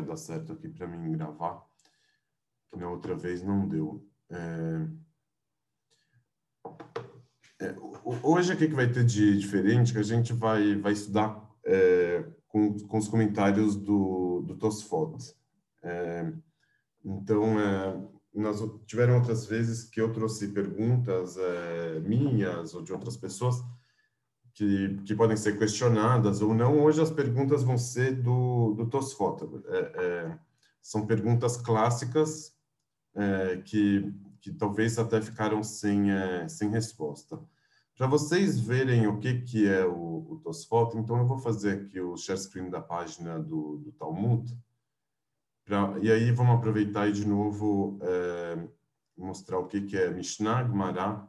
vai dar certo aqui para mim gravar, que na outra vez não deu. É... É, hoje, o que, vai ter de diferente? Que a gente vai, vai estudar é, com, com os comentários do, do Tosfot. É, então, é, nós tiveram outras vezes que eu trouxe perguntas é, minhas ou de outras pessoas que, que podem ser questionadas ou não. Hoje as perguntas vão ser do, do Tosfot. É, é, são perguntas clássicas é, que, que talvez até ficaram sem, é, sem resposta. Para vocês verem o que, que é o, o então eu vou fazer aqui o share screen da página do, do Talmud. Pra, e aí vamos aproveitar e de novo é, mostrar o que, que é Mishnah, Gemara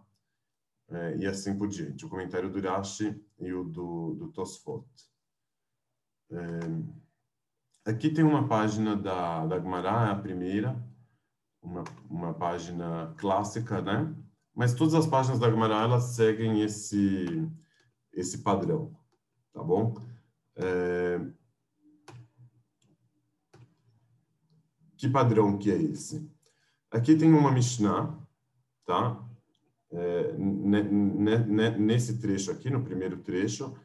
é, e assim por diante. O comentário do Rashi e o do, do Tosfot. É, aqui tem uma página da, da Gemara, é a primeira, uma, uma página clássica, né? Mas todas as páginas da Gemara, elas seguem esse, esse padrão, tá bom? É... Que padrão que é esse? Aqui tem uma Mishnah, tá? Nesse trecho aqui, no primeiro trecho,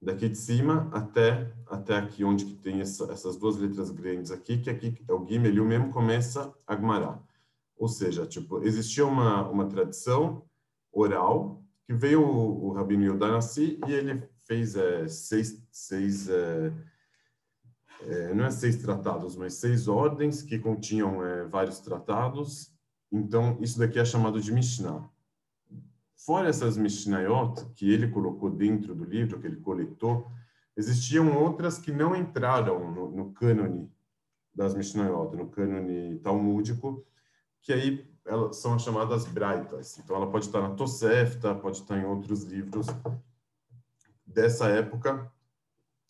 daqui de cima até até aqui onde que tem essa, essas duas letras grandes aqui, que aqui é o Gimel, e o mesmo começa a Gemara. Ou seja, tipo, existia uma, uma tradição oral que veio o, o Rabino Yodanassi e ele fez é, seis, seis é, é, não é seis tratados, mas seis ordens que continham é, vários tratados. Então, isso daqui é chamado de Mishnah. Fora essas Mishnayot que ele colocou dentro do livro, que ele coletou, existiam outras que não entraram no, no cânone das Mishnayot, no cânone talmúdico, que aí elas são chamadas braitas. Então, ela pode estar na Tosefta, pode estar em outros livros dessa época,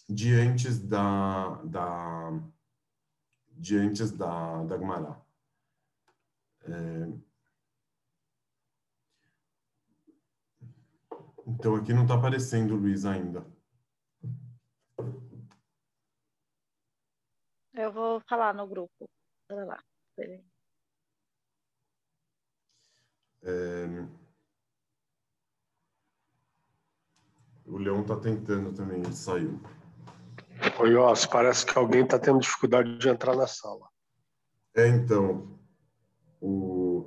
de antes da, da, de antes da, da Gemara. É... Então, aqui não está aparecendo, Luiz, ainda. Eu vou falar no grupo. Olha lá. Peraí. É... O Leão está tentando também, ele saiu. Oi, Ossi, parece que alguém está tendo dificuldade de entrar na sala. É, então. O...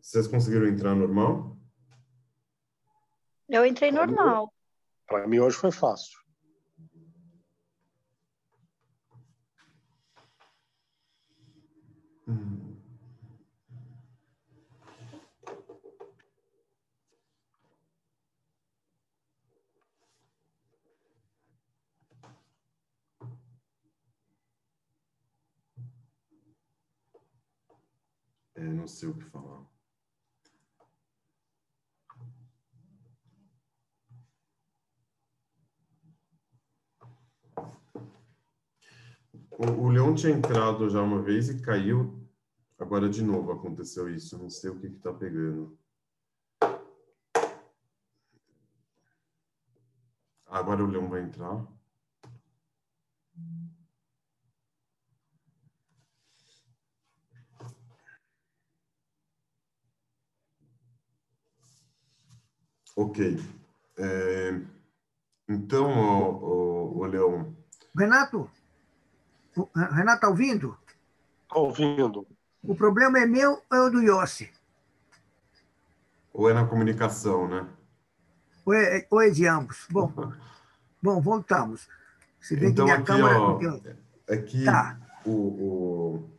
Vocês conseguiram entrar normal? Eu entrei normal. Para mim hoje foi fácil. Hum. É, não sei o que falar. O, o Leão tinha entrado já uma vez e caiu. Agora de novo aconteceu isso. Não sei o que está pegando. Agora o Leão vai entrar. Ok. É, então, o, o, o, Leão. Renato, Renato, está ouvindo? Ouvindo. O problema é meu ou é o do Yossi? Ou é na comunicação, né? Ou é, ou é de ambos. Bom, bom voltamos. Se bem então, que minha aqui, câmera... Ó, aqui tá. o, o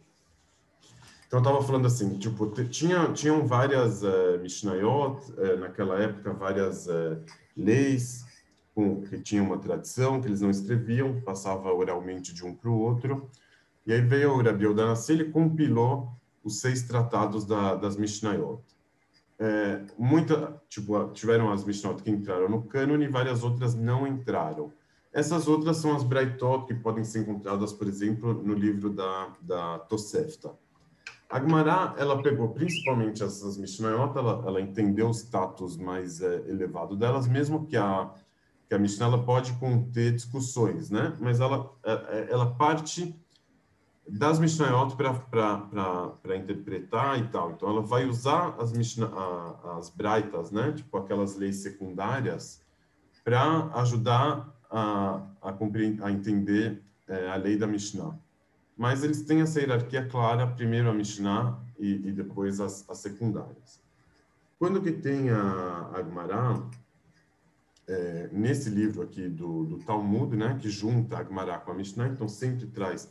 então, eu estava falando assim, tipo, tinha, tinham várias uh, Mishnayot, uh, naquela época, várias uh, leis com, que tinham uma tradição, que eles não escreviam, passava oralmente de um para o outro. E aí veio o Rabi Odanassi, ele compilou os seis tratados da, das Mishnayot. É, muita, tipo, tiveram as Mishnayot que entraram no cânone e várias outras não entraram. Essas outras são as Braitot, que podem ser encontradas, por exemplo, no livro da, da Tosefta. A ela pegou principalmente essas Mishnayot, ela, ela entendeu o status mais é, elevado delas, mesmo que a, que a Mishnah ela pode conter discussões, né? Mas ela, é, ela parte das Mishnayot para interpretar e tal. Então, ela vai usar as, Mishnah, as Braitas, né? Tipo, aquelas leis secundárias, para ajudar a, a, a entender é, a lei da Mishnah. Mas eles têm essa hierarquia clara, primeiro a Mishnah e, e depois as, as, secundárias. Quando que tem a, a Gemara, é, nesse livro aqui do, do Talmud, né, que junta a Gemara com a Mishnah, então sempre traz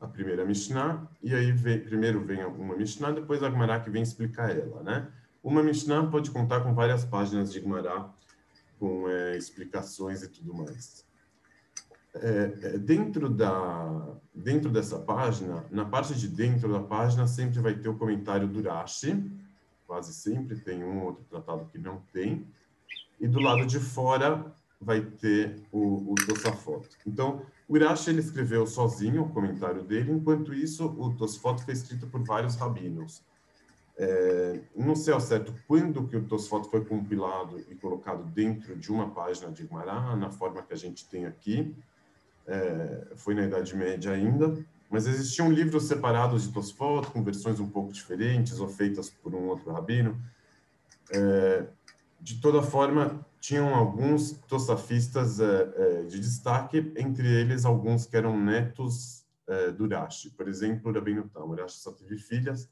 a primeira Mishnah, e aí vem, primeiro vem uma Mishnah, depois a Gemara que vem explicar ela, né? Uma Mishnah pode contar com várias páginas de Gemara, com é, explicações e tudo mais. É, é, dentro, da, dentro dessa página, na parte de dentro da página, sempre vai ter o comentário do Rashi, quase sempre tem um outro tratado que não tem, e do lado de fora vai ter o, o Tosafot. Então, o Irashi ele escreveu sozinho o comentário dele, enquanto isso o Tosfot foi escrito por vários rabinos. É, não sei ao certo quando que o Tosfot foi compilado e colocado dentro de uma página de Gemara, na forma que a gente tem aqui, é, foi na Idade Média ainda, mas existiam livros separados de Tosfot, com versões um pouco diferentes, ou feitas por um outro rabino. É, de toda forma, tinham alguns tosafistas é, é, de destaque, entre eles alguns que eram netos é, do Rashi. Por exemplo, Rabino Tam. O Rashi só teve filhas,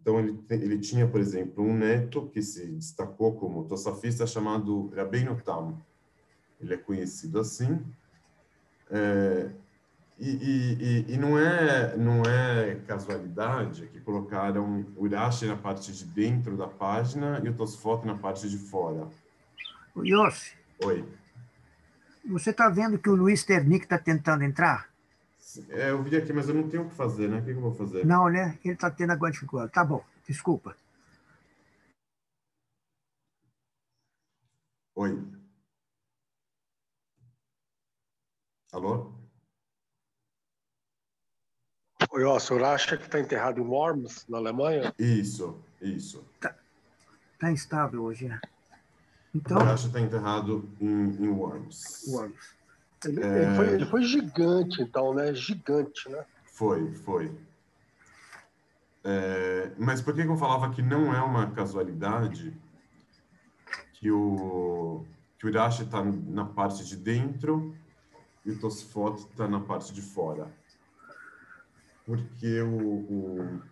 então ele, ele tinha, por exemplo, um neto que se destacou como tosafista chamado Rabino Tam. Ele é conhecido assim. É, e, e, e, não é não é casualidade que colocaram o Urashi na parte de dentro da página e o Tosfot na parte de fora. O Yossi. Oi. Você está vendo que o Luiz Ternick está tentando entrar? É, eu vi aqui, mas eu não tenho o que fazer, né? O que eu vou fazer? Não, né? Ele está tendo alguma dificuldade. Tá bom, desculpa. Oi. Alô? Oi, ó, o senhor acha que está enterrado em Worms, na Alemanha? Isso, isso. Está tá instável hoje, né? Então... O Racha está enterrado em, em Worms. Worms. Ele, é... ele, foi, ele, foi, gigante, então, né? Gigante, né? Foi, foi. É... Mas por que eu falava que não é uma casualidade que o, que o Irache está na parte de dentro e o Tosfot está na parte de fora? Porque o, o,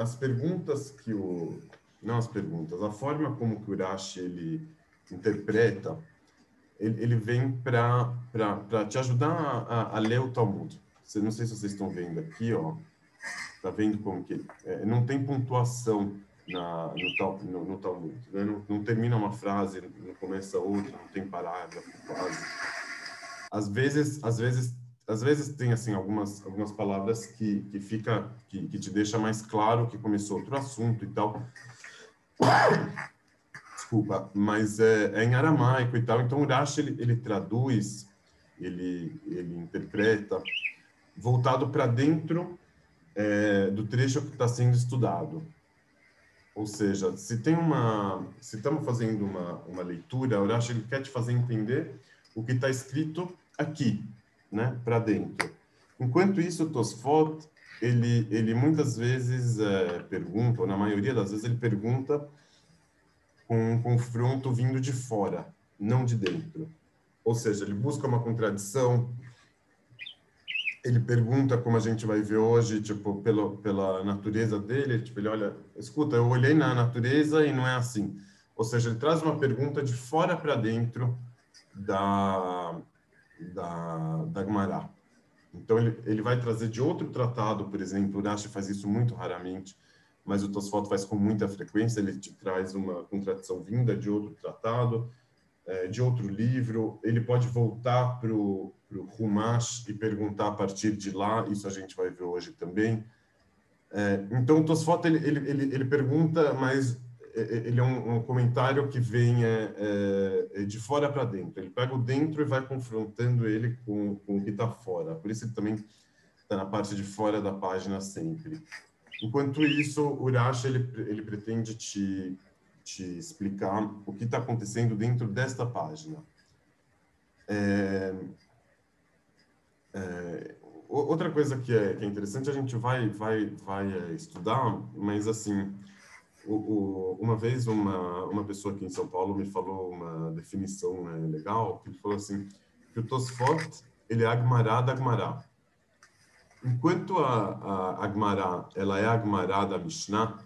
as perguntas que o não as perguntas, a forma como o Urashi ele interpreta, ele, ele vem para te ajudar a, a, ler o Talmud. Você, não sei se vocês estão vendo aqui, ó, tá vendo como que é, não tem pontuação na, no, no, no Talmud, né? não, não termina uma frase, não começa outra, não tem parágrafo quase. Às vezes, às vezes às vezes tem assim algumas algumas palavras que que fica que, que te deixa mais claro que começou outro assunto e tal. Desculpa mas é, é em aramaico e tal. Então o Rashi ele, ele traduz ele ele interpreta voltado para dentro é, do trecho que está sendo estudado. Ou seja se tem uma se estamos fazendo uma uma leitura o Rashi ele quer te fazer entender o que está escrito aqui né, para dentro. Enquanto isso, o Tosfot, ele, ele muitas vezes é, pergunta, ou na maioria das vezes ele pergunta com um confronto vindo de fora, não de dentro. Ou seja, ele busca uma contradição, ele pergunta, como a gente vai ver hoje, tipo, pelo, pela natureza dele, tipo, ele olha, escuta, eu olhei na natureza e não é assim. Ou seja, ele traz uma pergunta de fora para dentro da, da, da Gemara. Então, ele, ele vai trazer de outro tratado, por exemplo, o Rashi faz isso muito raramente, mas o Tosfot faz com muita frequência, ele te traz uma contradição vinda de outro tratado, é, de outro livro, ele pode voltar para o Rumash e perguntar a partir de lá, isso a gente vai ver hoje também. É, então, o Tosfot, ele, ele, ele, ele pergunta, mas ele é um, um comentário que vem é, é, é de fora para dentro. Ele pega o dentro e vai confrontando ele com, com o que está fora. Por isso ele também está na parte de fora da página sempre. Enquanto isso, o Urashi ele, ele pretende te, te explicar o que está acontecendo dentro desta página. É, é, outra coisa que é, que é, interessante, a gente vai, vai, vai é, estudar, mas assim, o, uma vez uma, uma pessoa aqui em São Paulo me falou uma definição né, legal, que falou assim, que o Tosfot, ele é Agmará da Agmará. Enquanto a, a Agmará, ela é Agmará da Mishnah,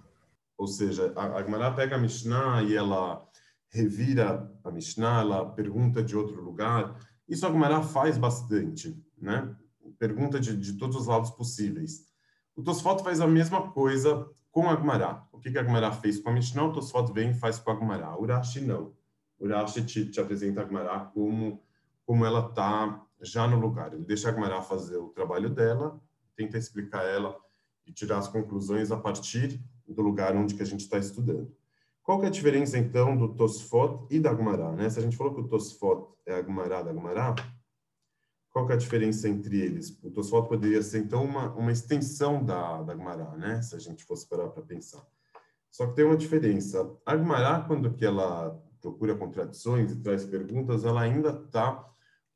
ou seja, a Agmará pega a Mishnah e ela revira a Mishnah, ela pergunta de outro lugar. Isso a Agmará faz bastante, né? Pergunta de, de todos os lados possíveis. O Tosfot faz a mesma coisa com a Agmará. O que, que a Agmará fez com a Mishnah, o Tosfot vem e faz com a. O Urashi não. Urashi te, te apresenta a Agmará como, como ela está já no lugar. Ele deixa a Agmará fazer o trabalho dela, tenta explicar ela e tirar as conclusões a partir do lugar onde que a gente está estudando. Qual que é a diferença, então, do Tosfot e da Agmará? Né? Se a gente falou que o Tosfot é a Agmará da Agmará, qual que é a diferença entre eles? O Tosfot poderia ser, então, uma, uma extensão da, da Agmará, né? se a gente fosse parar para pensar. Só que tem uma diferença. A Agmará, quando que ela procura contradições e traz perguntas, ela ainda está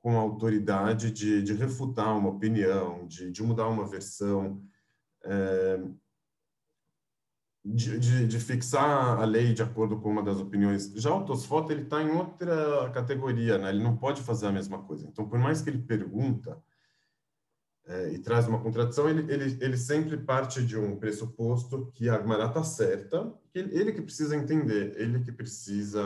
com a autoridade de, de refutar uma opinião, de, de mudar uma versão. É, de, de, de, fixar a lei de acordo com uma das opiniões. Já o Tosfot, ele está em outra categoria, né? Ele não pode fazer a mesma coisa. Então, por mais que ele pergunta é, e traz uma contradição, ele, ele, ele sempre parte de um pressuposto que a Agmará está certa, que ele, ele, que precisa entender, ele que precisa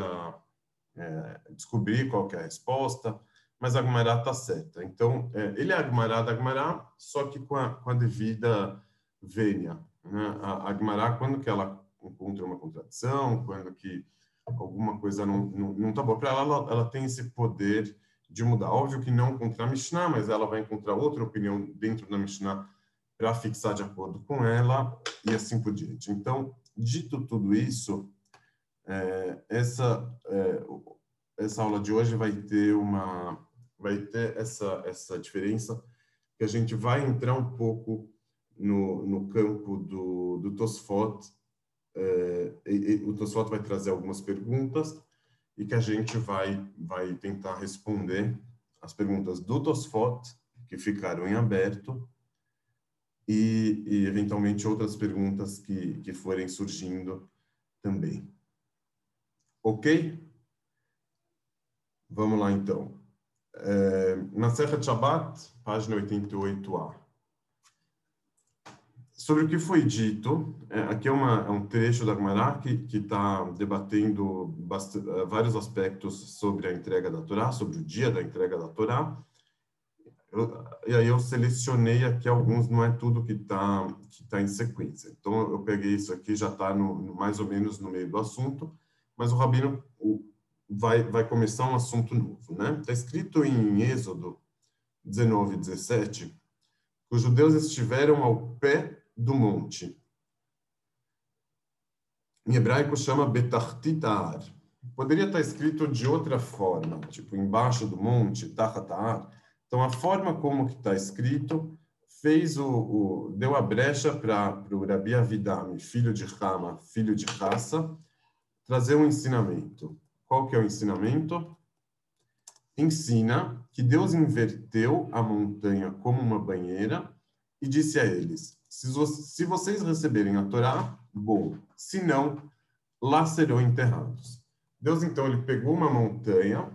é, descobrir qual é a resposta, mas a Agmará está certa. Então, é, ele é a Agmará da Agmará, só que com a, com a devida vênia. Né? A, a quando que ela encontra uma contradição, quando que alguma coisa não está boa para ela, ela, ela tem esse poder de mudar. Óbvio que não contra a Mishnah, mas ela vai encontrar outra opinião dentro da Mishnah para fixar de acordo com ela e assim por diante. Então, dito tudo isso, é, essa é, essa aula de hoje vai ter uma vai ter essa essa diferença que a gente vai entrar um pouco no, no campo do, do Tosfot. E, o Tosfot vai trazer algumas perguntas e que a gente vai, vai tentar responder as perguntas do Tosfot, que ficaram em aberto, e, e eventualmente outras perguntas que, que forem surgindo também. Ok? Vamos lá então. É, na Serra de Shabbat, página 88a sobre o que foi dito, é, aqui é, uma, é, um trecho da Gemara que está debatendo é, vários aspectos sobre a entrega da Torá, sobre o dia da entrega da Torá. Eu, e aí eu selecionei aqui alguns, não é tudo que está que tá em sequência. Então eu peguei isso aqui, já está mais ou menos no meio do assunto, mas o Rabino o, vai, vai começar um assunto novo. Está né? escrito em Êxodo 19, 17, que os judeus estiveram ao pé do monte. Em hebraico chama Betartitar. Poderia estar escrito de outra forma, tipo embaixo do monte, Tahatar. Então a forma como que está escrito fez o, o, deu a brecha para o Rabi Avidami, filho de Rama, filho de Raça, trazer um ensinamento. Qual que é o ensinamento? Ensina que Deus inverteu a montanha como uma banheira e disse a eles: se, vocês receberem a Torá, bom. Se não, lá serão enterrados. Deus, então, ele pegou uma montanha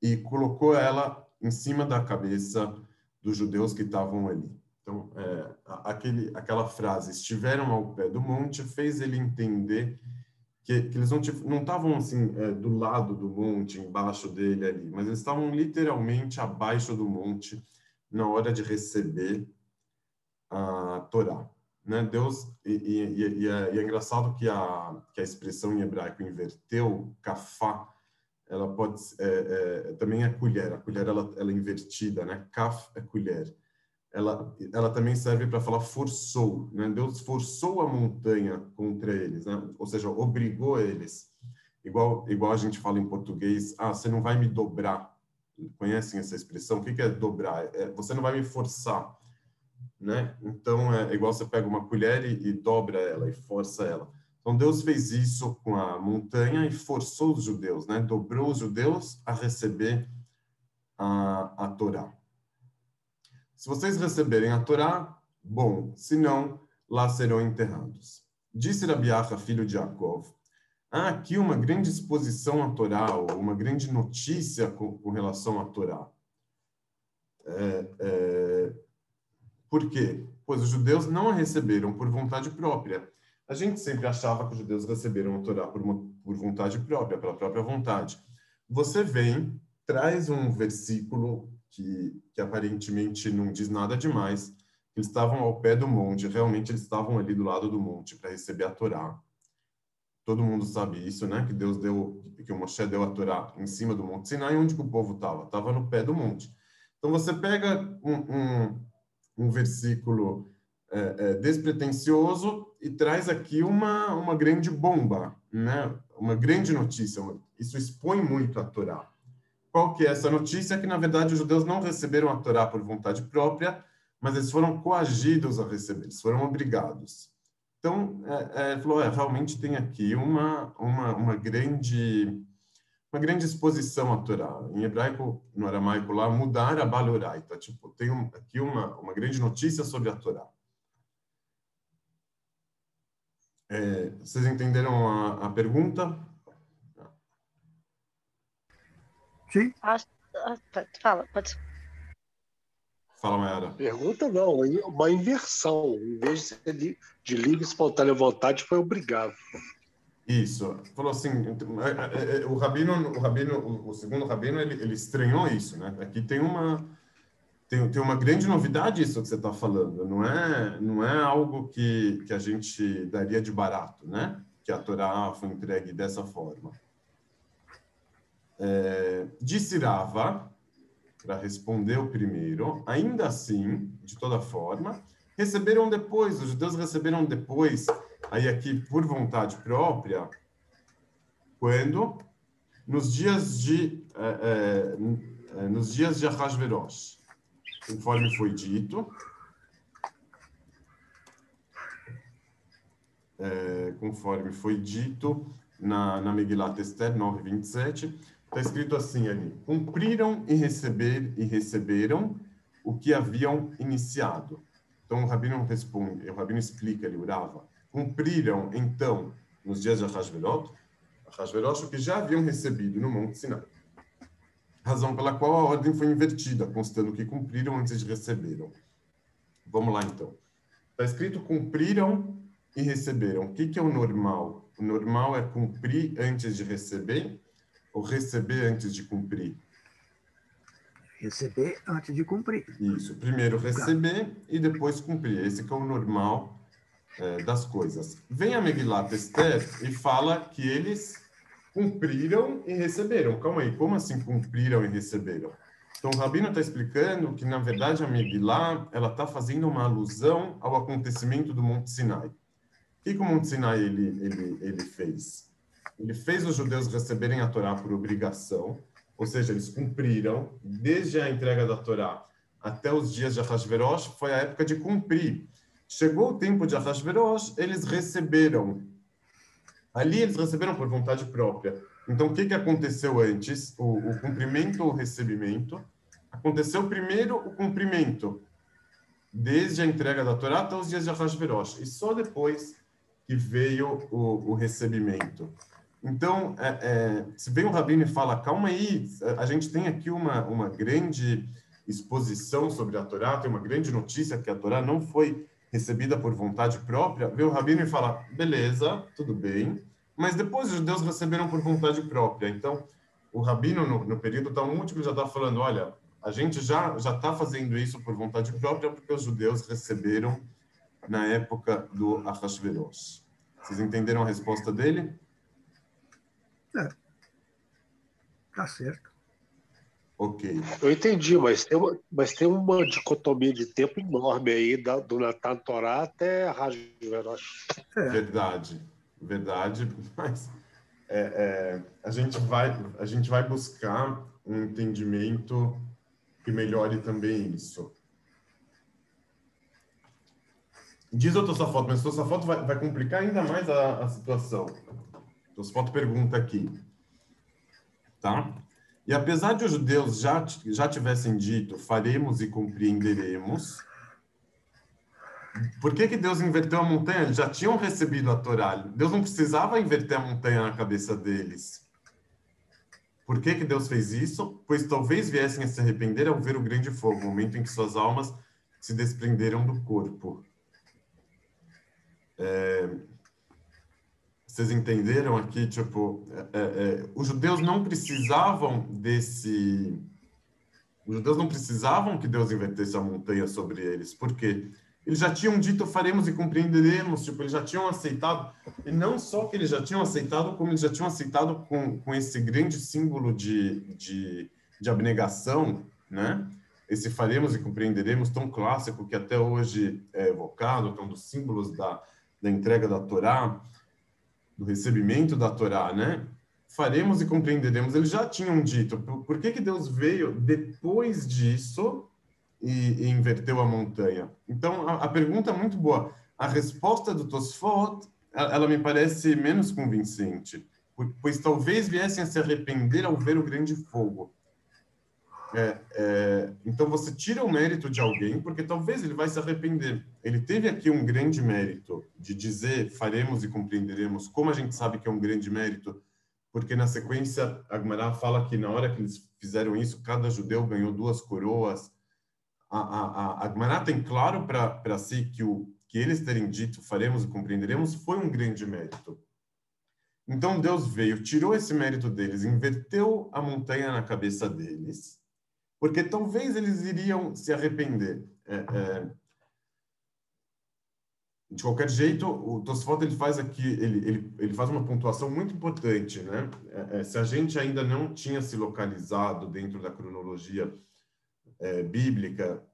e colocou ela em cima da cabeça dos judeus que estavam ali. Então, é, aquele, aquela frase, estiveram ao pé do monte, fez ele entender que, que eles não estavam assim é, do lado do monte, embaixo dele ali, mas eles estavam literalmente abaixo do monte na hora de receber a Torá. Né? Deus e, e, e, é, e, é, engraçado que a que a expressão em hebraico inverteu kafá ela pode é, é, também é colher a colher ela, ela é invertida né? Kaf é colher. Ela ela também serve para falar forçou né? Deus forçou a montanha contra eles né? Ou seja obrigou eles. Igual igual a gente fala em português ah você não vai me dobrar. Conhecem essa expressão? O que é dobrar? É, você não vai me forçar né? Então é igual você pega uma colher e, e dobra ela e força ela. Então Deus fez isso com a montanha e forçou os judeus, né? Dobrou os judeus a receber a, a Torá. Se vocês receberem a Torá, bom, se não, lá serão enterrados. Disse Rabiacha, filho de Yaakov, há aqui uma grande exposição à Torá, uma grande notícia com, com relação à Torá. É, é, por quê? Pois os judeus não a receberam por vontade própria. A gente sempre achava que os judeus receberam a Torá por, uma, por vontade própria, pela própria vontade. Você vem, traz um versículo que, que aparentemente não diz nada demais, eles estavam ao pé do monte, realmente eles estavam ali do lado do monte para receber a Torá. Todo mundo sabe isso, né? Que Deus deu, que o Moshe deu a Torá em cima do Monte Sinai, onde o povo estava? Estava no pé do monte. Então você pega um, um, um versículo é, é, despretensioso e traz aqui uma, uma grande bomba, né? Uma grande notícia. Isso expõe muito a Torá. Qual que é essa notícia? Que, na verdade, os judeus não receberam a Torá por vontade própria, mas eles foram coagidos a receber, eles foram obrigados. Então, é, é, falou, é, realmente tem aqui uma, uma, uma grande uma grande exposição à Torá. Em hebraico, no aramaico lá, mudar a baloraita. Tipo, tem um, aqui uma, uma grande notícia sobre a Torá. É, vocês entenderam a, a pergunta? Sim. Fala, pode Fala, Mayara. Pergunta não, uma inversão. Em vez de ser de, de livre espontânea vontade, foi obrigado. Isso. Falou assim, é, é, é, o rabino, o rabino, o segundo rabino, ele, ele estranhou isso, né? Aqui tem uma tem, tem uma grande novidade isso que você está falando. Não é não é algo que, que a gente daria de barato, né? Que a Torá foi entregue dessa forma. É, disse Rava, para responder o primeiro, ainda assim, de toda forma, receberam depois, os judeus receberam depois, aí aqui por vontade própria, quando? Nos dias de, é, é, nos dias de Ahasverosh, conforme foi dito, é, conforme foi dito na, na Megillat Esther 9:27, Está escrito assim ali: cumpriram e receber e receberam o que haviam iniciado. Então o rabino responde, o rabino explica ali, Urava, cumpriram então nos dias de Ahasverot, Ahasverot o que já haviam recebido no Monte Sinai. Razão pela qual a ordem foi invertida, constando que cumpriram antes de receberam. Vamos lá então. Está escrito cumpriram e receberam. O que, que é o normal? O normal é cumprir antes de receber ou receber antes de cumprir? Receber antes de cumprir. Isso. Primeiro receber tá. e depois cumprir. Esse é o normal é, das coisas. Vem a Megillat Esther e fala que eles cumpriram e receberam. Calma aí, como assim cumpriram e receberam? Então, o Rabino está explicando que, na verdade, a Megillah ela está fazendo uma alusão ao acontecimento do Monte Sinai. O que, que o Monte Sinai ele, ele, ele fez? ele fez os judeus receberem a Torá por obrigação, ou seja, eles cumpriram desde a entrega da Torá até os dias de Ahasverosh, foi a época de cumprir. Chegou o tempo de Ahasverosh, eles receberam. Ali eles receberam por vontade própria. Então, o que, que aconteceu antes? O, o cumprimento ou o recebimento? Aconteceu primeiro o cumprimento, desde a entrega da Torá até os dias de Ahasverosh. E só depois que veio o, o recebimento. Então, é, é, se vem o Rabino e fala, calma aí, a gente tem aqui uma, uma grande exposição sobre a Torá, tem uma grande notícia que a Torá não foi recebida por vontade própria, vem o Rabino e fala, beleza, tudo bem, mas depois os judeus receberam por vontade própria. Então, o Rabino, no, no período talmúdico, já está falando, olha, a gente já já está fazendo isso por vontade própria porque os judeus receberam na época do Ahasverosh. Vocês entenderam a resposta dele? É. Tá certo. Ok. Eu entendi, mas tem uma, mas tem uma dicotomia de tempo enorme aí da, do Natan Torá até a Verosh. É. Verdade, verdade, mas é, é, a, gente vai, a gente vai buscar um entendimento que melhore também isso. Diz o Tosafot, mas o Tosafot vai, vai complicar ainda mais a, a situação. Tosfot pergunta aqui, tá? E apesar de os judeus já, já tivessem dito, faremos e compreenderemos, por que, que Deus inverteu a montanha? Eles já tinham recebido a Torá. Deus não precisava inverter a montanha na cabeça deles. Por que, que Deus fez isso? Pois talvez viessem a se arrepender ao ver o grande fogo, o momento em que suas almas se desprenderam do corpo. É, vocês entenderam aqui, tipo, é, é, é, os judeus não precisavam desse. Os judeus não precisavam que Deus invertesse a montanha sobre eles, porque eles já tinham dito faremos e compreenderemos, tipo, eles já tinham aceitado, e não só que eles já tinham aceitado, como eles já tinham aceitado com, com esse grande símbolo de, de, de abnegação, né? Esse faremos e compreenderemos tão clássico que até hoje é evocado, que é um dos símbolos da, da entrega da Torá, do recebimento da Torá, né? Faremos e compreenderemos. Eles já tinham dito. Por, por que, que Deus veio depois disso e, e inverteu a montanha? Então, a, a, pergunta é muito boa. A resposta do Tosfot, ela, ela me parece menos convincente, pois talvez viessem a se arrepender ao ver o grande fogo. É, é, então você tira o mérito de alguém, porque talvez ele vai se arrepender. Ele teve aqui um grande mérito de dizer faremos e compreenderemos. Como a gente sabe que é um grande mérito? Porque na sequência, Agmará fala que na hora que eles fizeram isso, cada judeu ganhou duas coroas. A, a, a tem claro para si que, o, que eles terem dito faremos e compreenderemos foi um grande mérito. Então Deus veio, tirou esse mérito deles, inverteu a montanha na cabeça deles porque talvez eles iriam se arrepender. É, é, de qualquer jeito, o Tosfot ele faz aqui, ele, ele, ele faz uma pontuação muito importante, né? É, é se a gente ainda não tinha se localizado dentro da cronologia é, bíblica,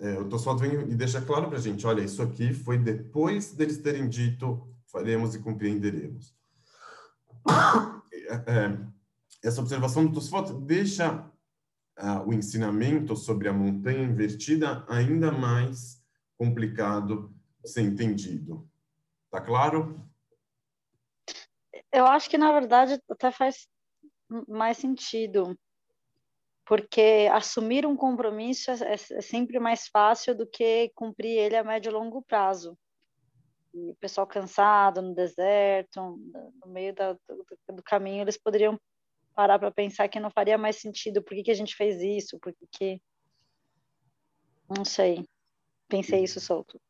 é, o Tosfot vem e deixa claro para a gente, olha, isso aqui foi depois deles terem dito, faremos e compreenderemos. essa observação do Tosfot deixa o ensinamento sobre a montanha invertida ainda mais complicado de ser entendido. Tá claro? Eu acho que, na verdade, até faz mais sentido, porque assumir um compromisso é, é, é sempre mais fácil do que cumprir ele a médio e longo prazo. O pessoal cansado no deserto, no meio da, do, do, caminho, eles poderiam parar para pensar que não faria mais sentido. Por que, que a gente fez isso? Por que, que... Não sei. Pensei isso solto.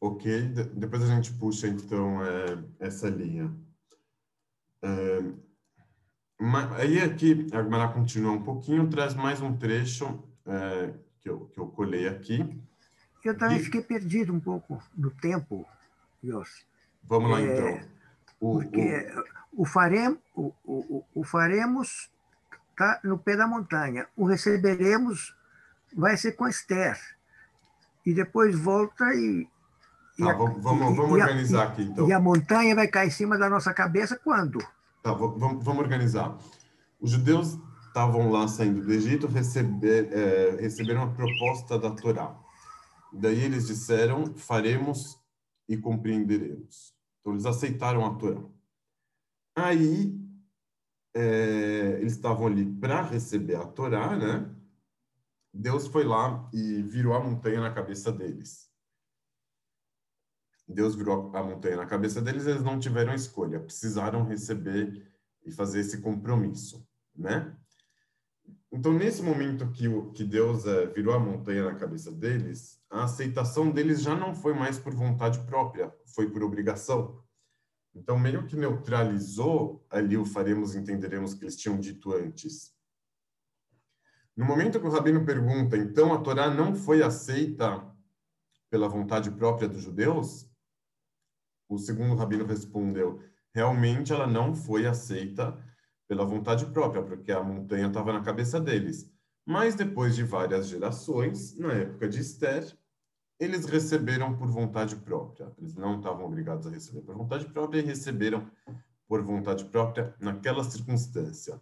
Ok, de depois a gente puxa então é, essa linha. É, mas, aí aqui a Gmará continua um pouquinho, traz mais um trecho é, que, eu, que eu colei aqui. Eu também e... fiquei perdido um pouco no tempo, Yossi. Vamos lá é, então. O, porque o, o, farem, o, o, o faremos está no pé da montanha. O receberemos vai ser com Esther. E depois volta e. e tá, vamos, vamos, vamos e organizar aqui, então. E a montanha vai cair em cima da nossa cabeça quando? Tá, vamos, vamos organizar. Os judeus estavam lá saindo do Egito, receber, é, receberam a proposta da Torá. Daí eles disseram: faremos e compreenderemos. Então, eles aceitaram a Torá. Aí, é, eles estavam ali para receber a Torá, né? Deus foi lá e virou a montanha na cabeça deles. Deus virou a montanha na cabeça deles, eles não tiveram escolha, precisaram receber e fazer esse compromisso, né? Então, nesse momento que, que Deus é, virou a montanha na cabeça deles, a aceitação deles já não foi mais por vontade própria, foi por obrigação. Então, meio que neutralizou ali o faremos, entenderemos que eles tinham dito antes. No momento que o Rabino pergunta, então a Torá não foi aceita pela vontade própria dos judeus? O segundo Rabino respondeu, realmente ela não foi aceita pela vontade própria, porque a montanha estava na cabeça deles. Mas depois de várias gerações, na época de Esther, eles receberam por vontade própria. Eles não estavam obrigados a receber por vontade própria e receberam por vontade própria naquela circunstância.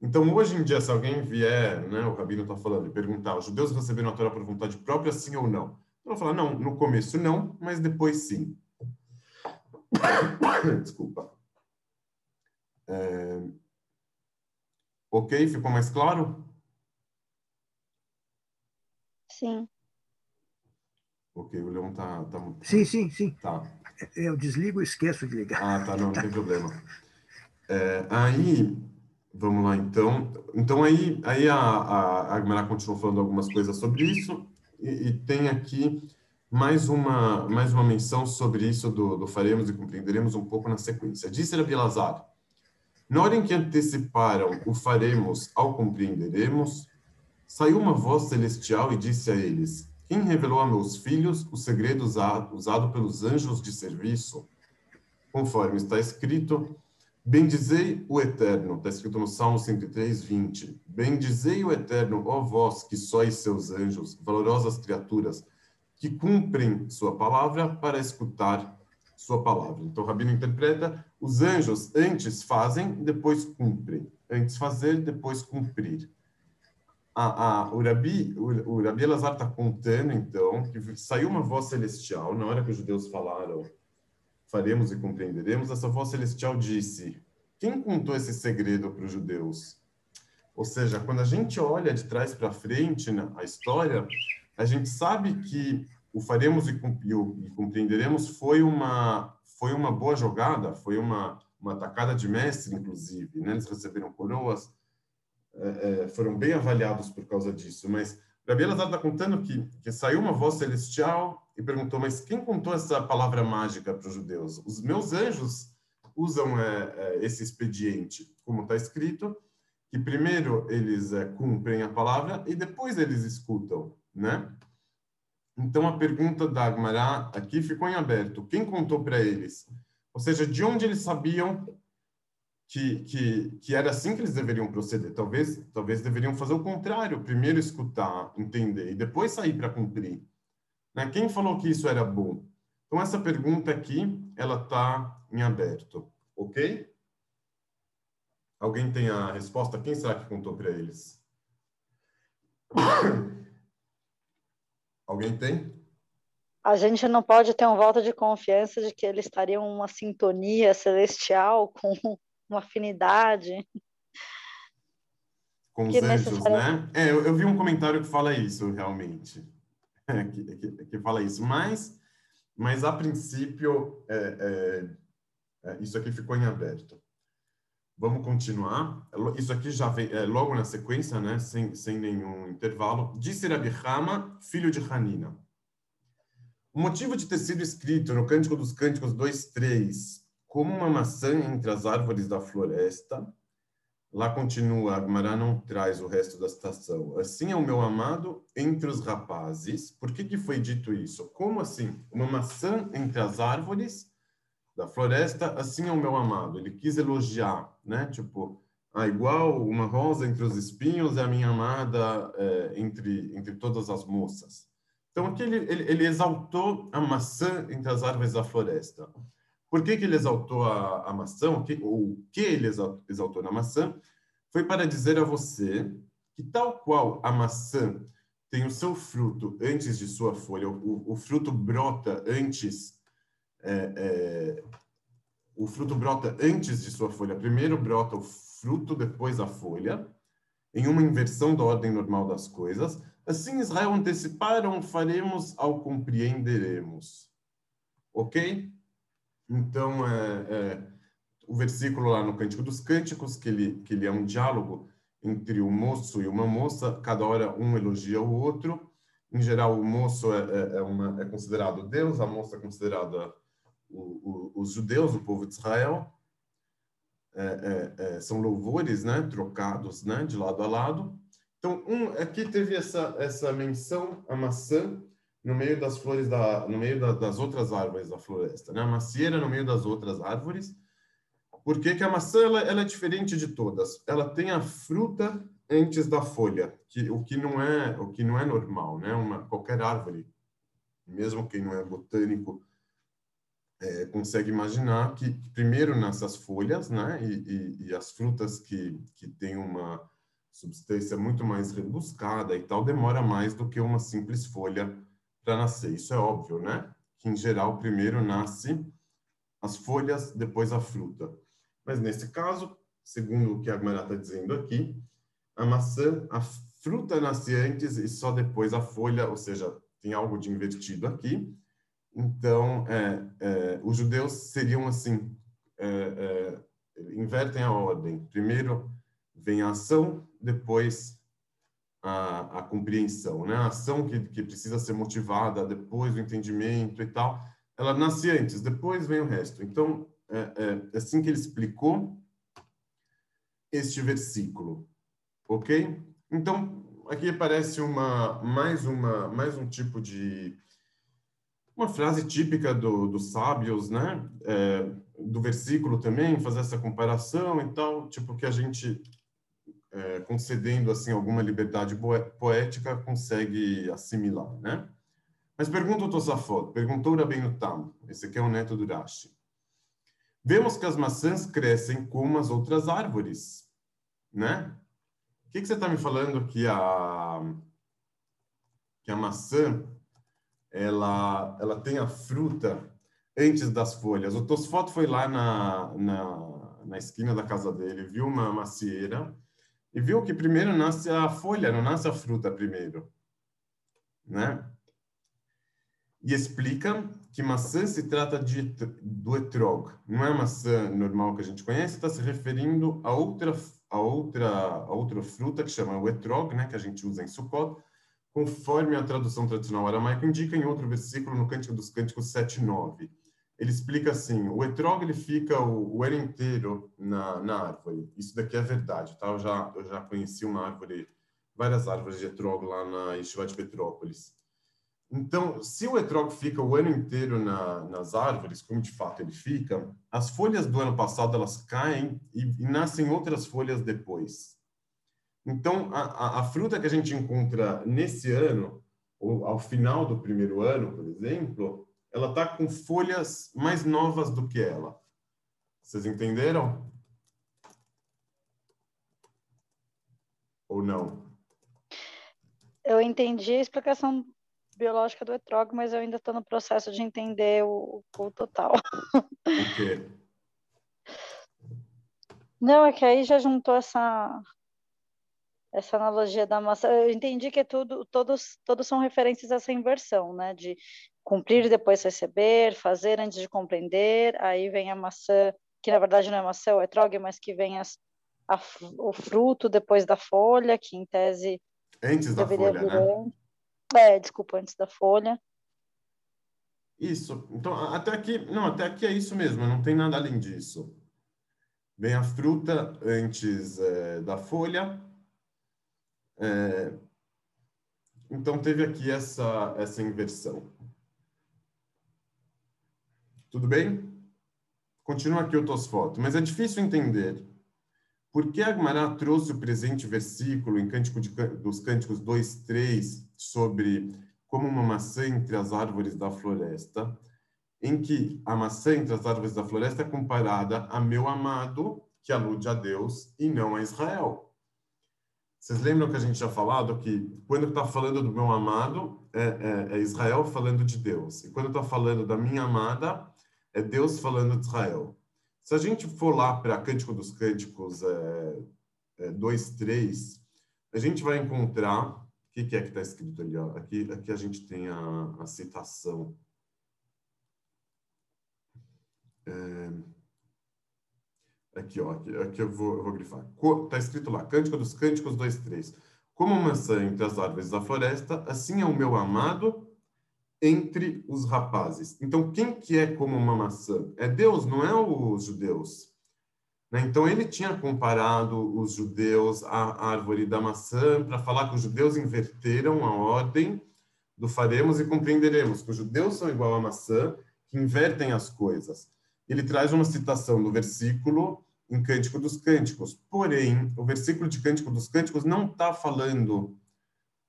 Então, hoje em dia, se alguém vier, né, o Rabino está falando, e perguntar, os judeus receberam a Torá por vontade própria, sim ou não? Eu vou falar, não, no começo não, mas depois sim. Desculpa. É, Ok? Ficou mais claro? Sim. Ok, o Leão tá, tá... Sim, sim, sim. Tá. Eu desligo e esqueço de ligar. Ah, tá, não, não tem problema. É, aí, vamos lá, então. Então, aí, aí a, a, a Agmará continuou falando algumas coisas sobre isso, e, e, tem aqui mais uma, mais uma menção sobre isso do, do faremos e compreenderemos um pouco na sequência. Disse Rabi Lazar, na hora em que anteciparam o faremos ao compreenderemos, saiu uma voz celestial e disse a eles, quem revelou a meus filhos o segredo usado, usado pelos anjos de serviço? Conforme está escrito, Bendizei o Eterno, está escrito no Salmo 103, 20. Bendizei o Eterno, ó vós que sois seus anjos, valorosas criaturas, que cumprem sua palavra para escutar sua palavra. Então, o Rabino interpreta: os anjos antes fazem, depois cumprem. Antes fazer, depois cumprir a, a, o, Rabi, o, o Rabi Elazar está contando, então, que saiu uma voz celestial, na hora que os judeus falaram, faremos e compreenderemos, essa voz celestial disse, quem contou esse segredo para os judeus? Ou seja, quando a gente olha de trás para frente na a história, a gente sabe que o faremos e, e compreenderemos foi uma foi uma boa jogada, foi uma uma atacada de mestre, inclusive. Né? Eles receberam coroas, é, é, foram bem avaliados por causa disso. Mas Rabi está contando que, que saiu uma voz celestial e perguntou, mas quem contou essa palavra mágica para os judeus? Os meus anjos usam é, é, esse expediente, como está escrito, que primeiro eles é, cumprem a palavra e depois eles escutam, né? Então a pergunta da Agmará aqui ficou em aberto. Quem contou para eles? Ou seja, de onde eles sabiam que, que, que era assim que eles deveriam proceder. Talvez, talvez deveriam fazer o contrário, primeiro escutar, entender e depois sair para cumprir. Né? Quem falou que isso era bom? Então essa pergunta aqui, ela está em aberto, ok? Alguém tem a resposta? Quem será que contou para eles? Alguém tem? A gente não pode ter um voto de confiança de que eles estariam uma sintonia celestial com uma afinidade. Com os anjos, né? É, eu, eu, vi um comentário que fala isso, realmente. É, que, que, que, fala isso. Mas, mas a princípio, é, é, é isso aqui ficou em aberto. Vamos continuar. Isso aqui já vem é, logo na sequência, né? Sem, sem nenhum intervalo. Disse Rabi Hama, filho de Hanina. O motivo de ter sido escrito no Cântico dos Cânticos 2.3 como uma maçã entre as árvores da floresta. Lá continua, Agmará não traz o resto da citação. Assim é o meu amado entre os rapazes. Por que, que foi dito isso? Como assim? Uma maçã entre as árvores da floresta, assim é o meu amado. Ele quis elogiar, né? Tipo, ah, igual uma rosa entre os espinhos é a minha amada é, entre, entre todas as moças. Então, aqui ele, ele, ele exaltou a maçã entre as árvores da floresta. Por que, que ele exaltou a, a maçã? Que, o que ele exaltou na maçã? Foi para dizer a você que, tal qual a maçã tem o seu fruto antes de sua folha, o, o fruto brota antes. É, é, o fruto brota antes de sua folha. Primeiro brota o fruto, depois a folha, em uma inversão da ordem normal das coisas. Assim Israel anteciparam, faremos ao compreenderemos. Ok? Então, é, é, o versículo lá no Cântico dos Cânticos, que ele, que ele é um diálogo entre o moço e uma moça, cada hora um elogia o outro. Em geral, o moço é, é, é uma, é considerado Deus, a moça é considerada o, os judeus, o povo de Israel. É, são louvores, né, trocados, né, de lado a lado. Então, um, aqui teve essa essa menção a maçã no meio das flores da, no meio da, das outras árvores da floresta, né? A macieira no meio das outras árvores. Por que, a maçã ela, ela, é diferente de todas? Ela tem a fruta antes da folha, que o que não é o que não é normal, né? Uma qualquer árvore, mesmo quem não é botânico é, consegue imaginar que, primeiro nascem as folhas, né? E, e, e as frutas que que têm uma substância muito mais rebuscada e tal demora mais do que uma simples folha para nascer. Isso é óbvio, né? Que em geral primeiro nasce as folhas, depois a fruta. Mas nesse caso, segundo o que a Agmará está dizendo aqui, a maçã, a fruta nasce antes e só depois a folha, ou seja, tem algo de invertido aqui. Então, é, é, os judeus seriam assim, é, é invertem a ordem. Primeiro vem a ação, depois a, a compreensão. Né? A ação que, que precisa ser motivada, depois o entendimento e tal, ela nasce antes, depois vem o resto. Então, é, é, é assim que ele explicou este versículo, ok? Então, aqui aparece uma mais uma mais um tipo de uma frase típica do, dos sábios, né? É, do versículo também, fazer essa comparação e tal, tipo que a gente é, concedendo assim alguma liberdade poética consegue assimilar, né? Mas pergunta o Tosafot, perguntou Rabbeinu Tam, esse aqui é o neto do Rashi. Vemos que as maçãs crescem como as outras árvores, né? O que, que você está me falando que a que a maçã ela ela tem a fruta antes das folhas. O Tosfot foi lá na, na, na esquina da casa dele, viu uma macieira e viu que primeiro nasce a folha, não nasce a fruta primeiro, né? E explica que maçã se trata de, do etrog. Não é a maçã normal que a gente conhece, está se referindo a outra, a outra, a outra fruta que chama o etrog, né, que a gente usa em Sukkot, conforme a tradução tradicional aramaica indica em outro versículo no Cântico dos Cânticos 7:9. Ele explica assim: o etrog ele fica o, o ano inteiro na, na árvore. Isso daqui é verdade, tá? Eu já eu já conheci uma árvore, várias árvores de etrog lá na Yeshiva de Petrópolis. Então, se o etrog fica o ano inteiro na, nas árvores, como de fato ele fica, as folhas do ano passado elas caem e, e nascem outras folhas depois. Então, a, a, a, fruta que a gente encontra nesse ano, ou ao final do primeiro ano, por exemplo, ela está com folhas mais novas do que ela. Vocês entenderam? Ou não? Eu entendi a explicação biológica do etrog, mas eu ainda estou no processo de entender o, o total. O quê? Não, é que aí já juntou essa essa analogia da maçã. Eu entendi que é tudo, todos, todos são referências a essa inversão, né? De cumprir depois receber, fazer antes de compreender. Aí vem a maçã, que na verdade não é maçã, é etrog, mas que vem as, a, o fruto depois da folha, que em tese antes da folha, né? É, desculpa, antes da folha. Isso. Então, até aqui, não, até aqui é isso mesmo, não tem nada além disso. Vem a fruta antes é, da folha. É, então, teve aqui essa, essa inversão. Tudo bem? Continua aqui o Tosfoto. Mas é difícil entender por que Agmará trouxe o presente versículo em Cântico de, dos Cânticos 2, 3, sobre como uma maçã entre as árvores da floresta, em que a maçã entre as árvores da floresta é comparada a meu amado, que alude a Deus, e não a Israel. Vocês lembram que a gente já falado que quando está falando do meu amado, é, é, é, Israel falando de Deus. E quando está falando da minha amada, é Deus falando de Israel. Se a gente for lá para Cântico dos Cânticos é, é, 2, 3, a gente vai encontrar. O que, que é que está escrito ali? Ó? Aqui, aqui a gente tem a, a citação. É, aqui, ó, aqui, aqui eu, vou, eu vou grifar. Está escrito lá, Cântico dos Cânticos 2, 3. Como maçã entre as árvores da floresta, assim é o meu amado entre os rapazes. Então, quem que é como uma maçã? É Deus, não é os judeus. Né? Então, ele tinha comparado os judeus à árvore da maçã para falar que os judeus inverteram a ordem do faremos e compreenderemos, que os judeus são igual à maçã, que invertem as coisas. Ele traz uma citação do versículo em Cântico dos Cânticos. Porém, o versículo de Cântico dos Cânticos não está falando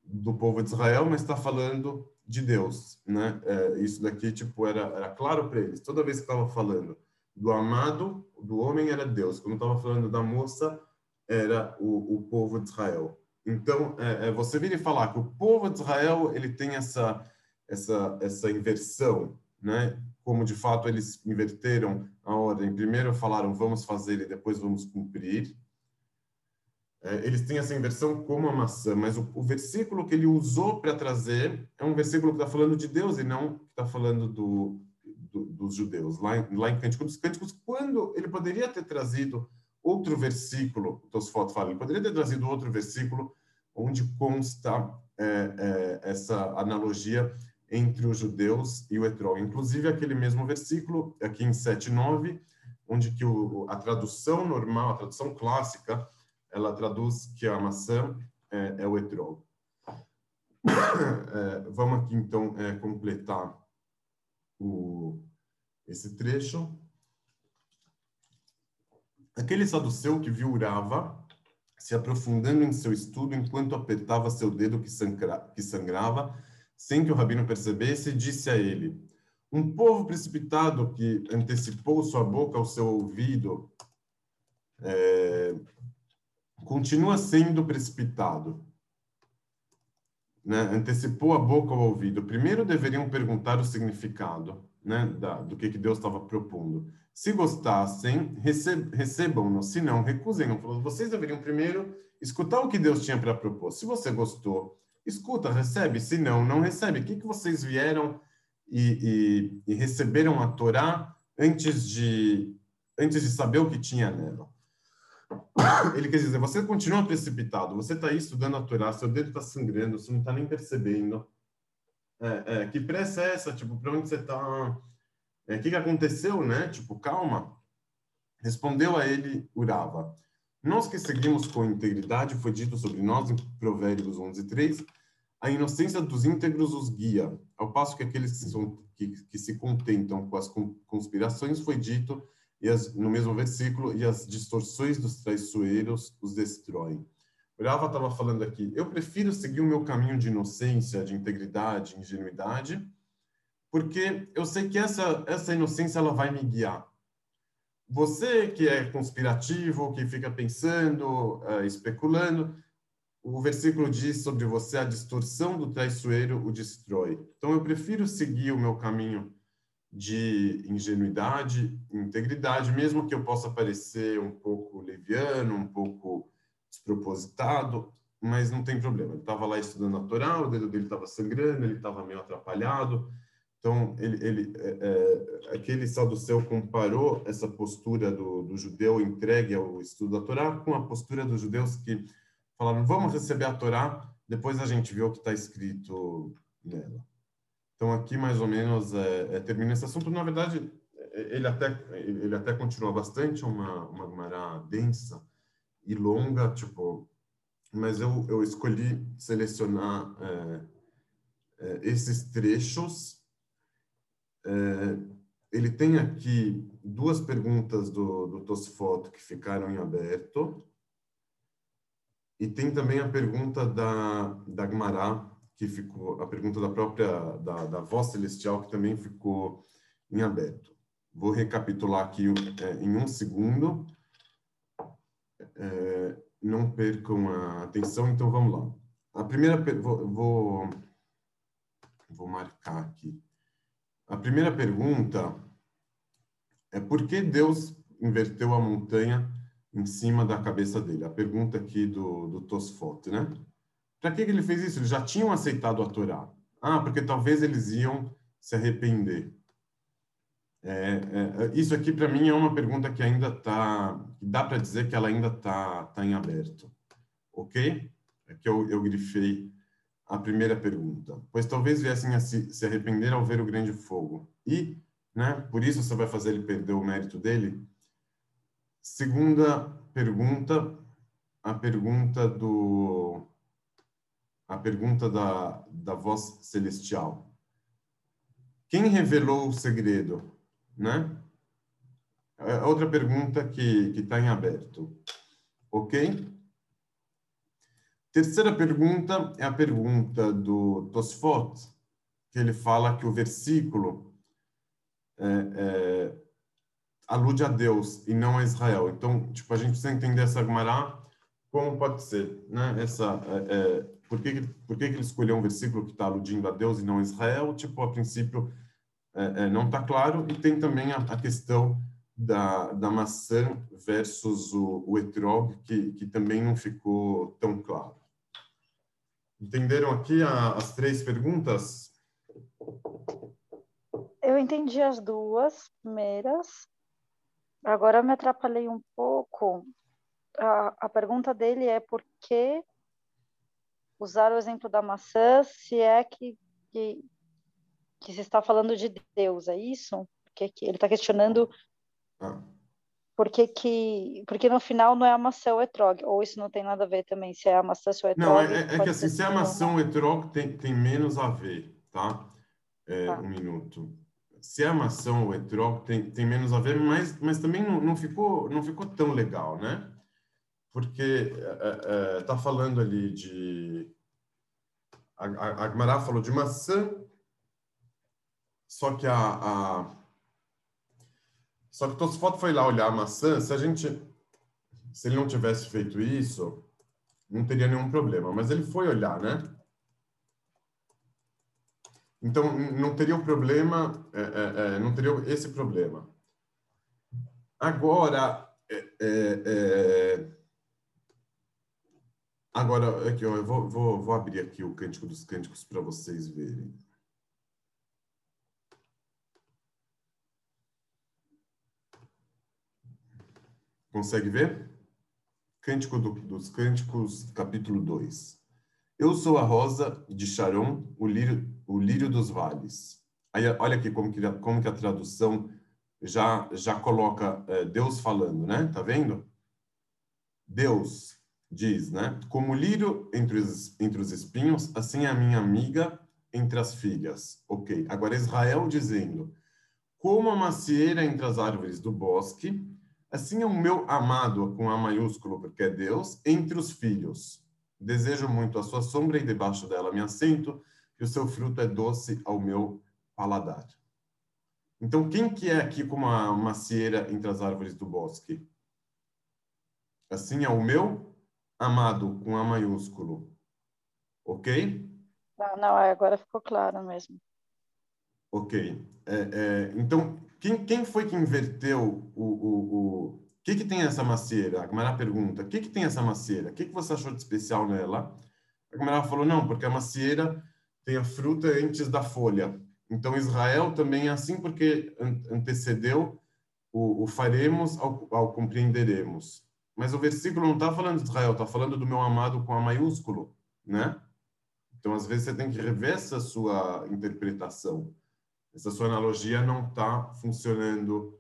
do povo de Israel, mas está falando de Deus, né? É, isso daqui tipo era, era claro para eles. Toda vez que estava falando do amado, do homem era Deus. Quando estava falando da moça, era o, o povo de Israel. Então, é, é, você vir e falar que o povo de Israel ele tem essa essa essa inversão, né? Como de fato eles inverteram a ordem. Primeiro falaram vamos fazer e depois vamos cumprir. É, eles têm essa inversão como a maçã, mas o, o versículo que ele usou para trazer é um versículo que está falando de Deus e não que está falando do, do, dos judeus. Lá em, lá em Cântico dos Cânticos, quando ele poderia ter trazido outro versículo, Tosfot fala, ele poderia ter trazido outro versículo onde consta é, é, essa analogia entre os judeus e o etrog. Inclusive, aquele mesmo versículo, aqui em 7.9, onde que o, a tradução normal, a tradução clássica, ela traduz que a maçã é, é o etrog. É, vamos aqui, então, é, completar o, esse trecho. Aquele saduceu que viu Urava se aprofundando em seu estudo enquanto apertava seu dedo que, sangra, que sangrava, sem que o rabino percebesse, disse a ele: Um povo precipitado que antecipou sua boca ao seu ouvido é, continua sendo precipitado. Né? Antecipou a boca ao ouvido. Primeiro deveriam perguntar o significado né? da, do que, que Deus estava propondo. Se gostassem, recebam-no. Se não, recusem-no. Vocês deveriam primeiro escutar o que Deus tinha para propor. Se você gostou, escuta, recebe. Se não, não recebe. O que, que vocês vieram e, e, e receberam a Torá antes de, antes de saber o que tinha nela? Ele quer dizer, você continua precipitado, você está aí estudando a Torá, seu dedo está sangrando, você não está nem percebendo. É, é, que pressa é essa? Tipo, para onde você está? O é, que, que aconteceu, né? Tipo, calma. Respondeu a ele Urava. Nós que seguimos com integridade, foi dito sobre nós em Provérbios 11, 3, a inocência dos íntegros os guia, ao passo que aqueles que, são, que, que se contentam com as conspirações, foi dito as, no mesmo versículo, e as distorções dos traiçoeiros os destroem. Urava estava falando aqui, eu prefiro seguir o meu caminho de inocência, de integridade, ingenuidade, porque eu sei que essa, essa inocência ela vai me guiar. Você que é conspirativo, que fica pensando, uh, especulando, o versículo diz sobre você a distorção do traiçoeiro o destrói. Então eu prefiro seguir o meu caminho de ingenuidade, integridade, mesmo que eu possa parecer um pouco leviano, um pouco despropositado, mas não tem problema. Ele estava lá estudando a Torá, o dedo dele estava sangrando, ele estava meio atrapalhado, então, ele, ele, é, é, aquele saduceu comparou essa postura do, do, judeu entregue ao estudo da Torá com a postura dos judeus que falaram, vamos receber a Torá, depois a gente vê o que está escrito nela. Então, aqui, mais ou menos, é, é, termina esse assunto. Na verdade, ele até, ele até continua bastante, uma, uma Gemara densa e longa, tipo, mas eu, eu escolhi selecionar é, é, esses trechos é, ele tem aqui duas perguntas do, do Tosfot que ficaram em aberto. E tem também a pergunta da, da Gmará, que ficou, a pergunta da própria, da, da voz celestial, que também ficou em aberto. Vou recapitular aqui é, em um segundo. É, não percam a atenção, então vamos lá. A primeira, vou, vou, vou marcar aqui. A primeira pergunta é por que Deus inverteu a montanha em cima da cabeça dele? A pergunta aqui do, do Tosfot, né? Para que, ele fez isso? Eles já tinham aceitado a Torá. Ah, porque talvez eles iam se arrepender. É, é, isso aqui, para mim, é uma pergunta que ainda está... Dá para dizer que ela ainda está tá em aberto. Ok? É que eu, eu grifei a primeira pergunta, pois talvez viessem a se, se arrepender ao ver o grande fogo. E, né, por isso você vai fazer ele perder o mérito dele? Segunda pergunta, a pergunta do a pergunta da, da voz celestial. Quem revelou o segredo, né? É outra pergunta que que está em aberto. OK? Terceira pergunta é a pergunta do Tosfot, que ele fala que o versículo é, é, alude a Deus e não a Israel. Então, tipo, a gente precisa entender essa Gemara como pode ser, né? Essa, é, é por que, por que, que ele escolheu um versículo que está aludindo a Deus e não a Israel? Tipo, a princípio, é, é, não está claro, e tem também a, a, questão da, da maçã versus o, o etrog, que, que também não ficou tão claro. Entenderam aqui a, as três perguntas? Eu entendi as duas primeiras. Agora eu me atrapalhei um pouco. A, a pergunta dele é por que usar o exemplo da maçã se é que, que, que se está falando de Deus, é isso? Porque que ele está questionando ah. Por que, que, porque no final não é a maçã ou o etrog, ou isso não tem nada a ver também, se é a maçã ou o etrog. Não, é, é que assim, se é a maçã ou o etrog tem, tem menos a ver, tá? É, tá. Um minuto. Se é a maçã ou etrog tem, tem menos a ver, mas, mas também não, não, ficou, não ficou tão legal, né? Porque é, é, tá falando ali de a, a, a falou de maçã só que a, a... só que Tosfot foi lá olhar a maçã. Se a gente, se ele não tivesse feito isso, não teria nenhum problema. Mas ele foi olhar, né? Então não teria o problema, é, é, é, não teria esse problema. Agora, é, é, é agora aqui, ó, eu vou, vou, vou abrir aqui o cântico dos cânticos para vocês verem. Consegue ver? Cântico do, dos Cânticos, capítulo 2. Eu sou a rosa de Sharon, o lírio, o lírio dos vales. Aí, olha aqui como que, como que a tradução já, já coloca é, Deus falando, né? Tá vendo? Deus diz, né? Como lírio entre os, entre os espinhos, assim é a minha amiga entre as filhas. Ok. Agora Israel dizendo, como a macieira entre as árvores do bosque, Assim é o meu amado, com A maiúsculo, porque é Deus, entre os filhos. Desejo muito a sua sombra e debaixo dela me assento, que o seu fruto é doce ao meu paladar. Então, quem que é aqui como uma macieira entre as árvores do bosque? Assim é o meu amado, com A maiúsculo. Ok? Não, não agora ficou claro mesmo. Ok. É, é, então, quem, quem foi que inverteu o... O, o que, que tem essa macieira? A Gamara pergunta, o que, que tem essa macieira? O que, que você achou de especial nela? A Gamara falou, não, porque a macieira tem a fruta antes da folha. Então, Israel também é assim porque antecedeu o, o faremos ao, ao, compreenderemos. Mas o versículo não está falando de Israel, está falando do meu amado com a maiúsculo, né? Então, às vezes, você tem que rever essa sua interpretação essa sua analogia não está funcionando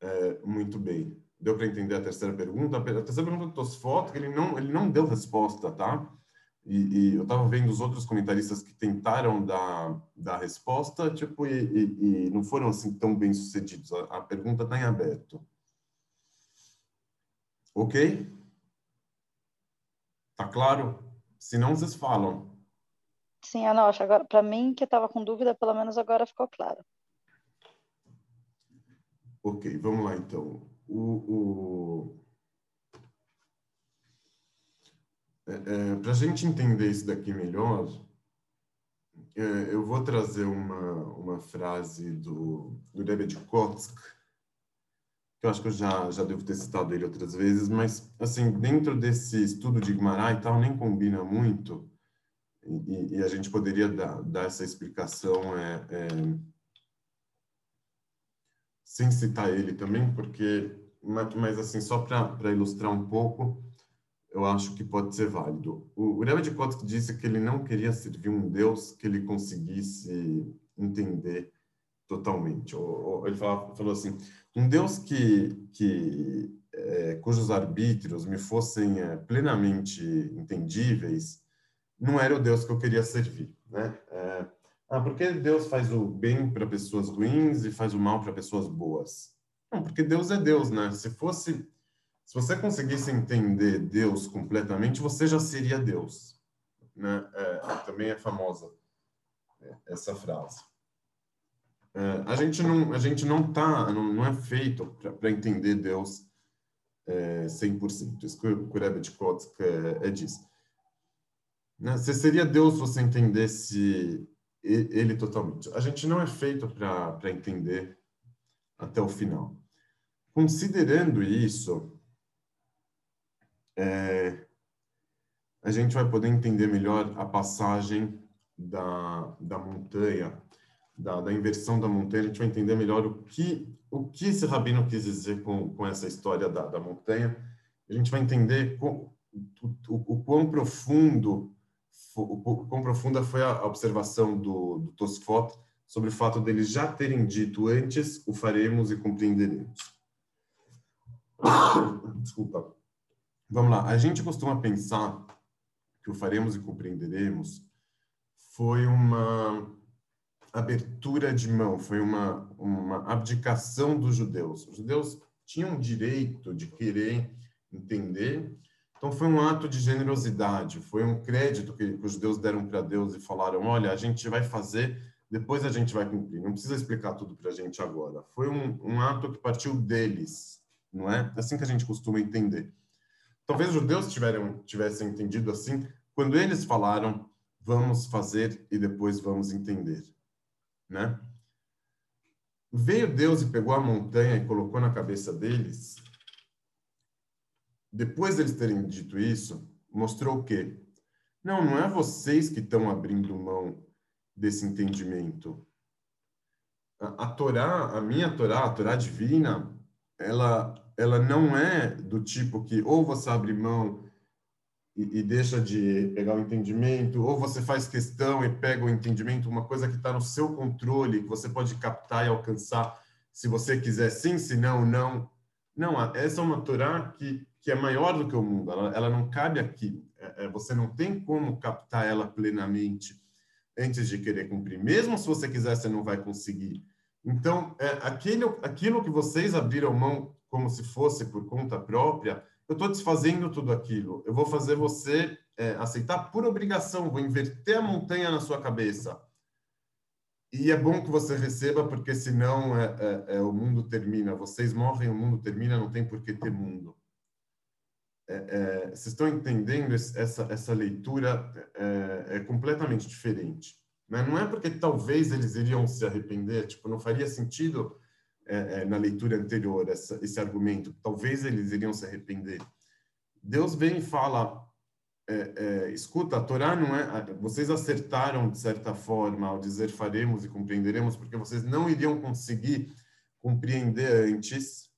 é, muito bem. Deu para entender a terceira pergunta? A terceira pergunta do Tosfot, ele não, ele não deu resposta, tá? E, e eu estava vendo os outros comentaristas que tentaram dar, dar resposta, tipo, e, e, e não foram assim tão bem sucedidos. A, a pergunta está em aberto. Ok? Tá claro? Se não, vocês falam. Sim, Anocha, agora, para mim que estava com dúvida, pelo menos agora ficou claro. Ok, vamos lá então. O, o... É, é, Para a gente entender isso daqui melhor, é, eu vou trazer uma, uma frase do, do de Kotsk, que eu acho que eu já, já devo ter citado ele outras vezes, mas, assim, dentro desse estudo de Guimarães e tal, nem combina muito, e, e, a gente poderia dar, dar essa explicação é, é, sem citar ele também, porque, mas, mas assim, só para ilustrar um pouco, eu acho que pode ser válido. O, o Rebbe de Kotzk disse que ele não queria servir um Deus que ele conseguisse entender totalmente. Ou, ou ele falava, falou assim, um Deus que, que é, cujos arbítrios me fossem é, plenamente entendíveis, não era o Deus que eu queria servir, né? É, ah, por que Deus faz o bem para pessoas ruins e faz o mal para pessoas boas? Não, porque Deus é Deus, né? Se fosse, se você conseguisse entender Deus completamente, você já seria Deus, né? É, também é famosa essa frase. É, a gente não, a gente não tá, não, não é feito para entender Deus é, 100%. Isso que o Rebbe de Kotzk é, é disso. Né? Você seria Deus se você entendesse ele totalmente. A gente não é feito para entender até o final. Considerando isso, é, a gente vai poder entender melhor a passagem da, da montanha, da, da inversão da montanha, a gente vai entender melhor o que, o que esse rabino quis dizer com, com essa história da, da montanha, a gente vai entender com, o, o, o quão profundo o quão profunda foi a observação do, do Tosfot sobre o fato deles já terem dito antes o faremos e compreenderemos. Desculpa. Vamos lá. A gente costuma pensar que o faremos e compreenderemos foi uma abertura de mão, foi uma, uma abdicação dos judeus. Os judeus tinham direito de querer entender então foi um ato de generosidade, foi um crédito que, os judeus deram para Deus e falaram: olha, a gente vai fazer, depois a gente vai cumprir. Não precisa explicar tudo para a gente agora. Foi um, um, ato que partiu deles, não é? É assim que a gente costuma entender. Talvez os judeus tiveram, tivessem entendido assim quando eles falaram: vamos fazer e depois vamos entender, né? Veio Deus e pegou a montanha e colocou na cabeça deles depois deles terem dito isso, mostrou o quê? Não, não é vocês que estão abrindo mão desse entendimento. A, a Torá, a minha Torá, a Torá divina, ela, ela não é do tipo que ou você abre mão e, e deixa de pegar o entendimento, ou você faz questão e pega o entendimento, uma coisa que está no seu controle, que você pode captar e alcançar se você quiser sim, se não, não. Não, essa é uma Torá que que é maior do que o mundo, ela, ela não cabe aqui. É, é, você não tem como captar ela plenamente antes de querer cumprir. Mesmo se você quiser, você não vai conseguir. Então, é, aquilo, aquilo que vocês abriram mão como se fosse por conta própria, eu estou desfazendo tudo aquilo. Eu vou fazer você é, aceitar por obrigação, vou inverter a montanha na sua cabeça. E é bom que você receba, porque senão é, é, é, o mundo termina. Vocês morrem, o mundo termina, não tem por que ter mundo é, é, vocês estão entendendo essa, essa leitura é, é completamente diferente. Né? Não é porque talvez eles iriam se arrepender, tipo, não faria sentido é, é, na leitura anterior essa, esse argumento, talvez eles iriam se arrepender. Deus vem e fala, escuta, a Torá não é, vocês acertaram de certa forma ao dizer faremos e compreenderemos, porque vocês não iriam conseguir compreender antes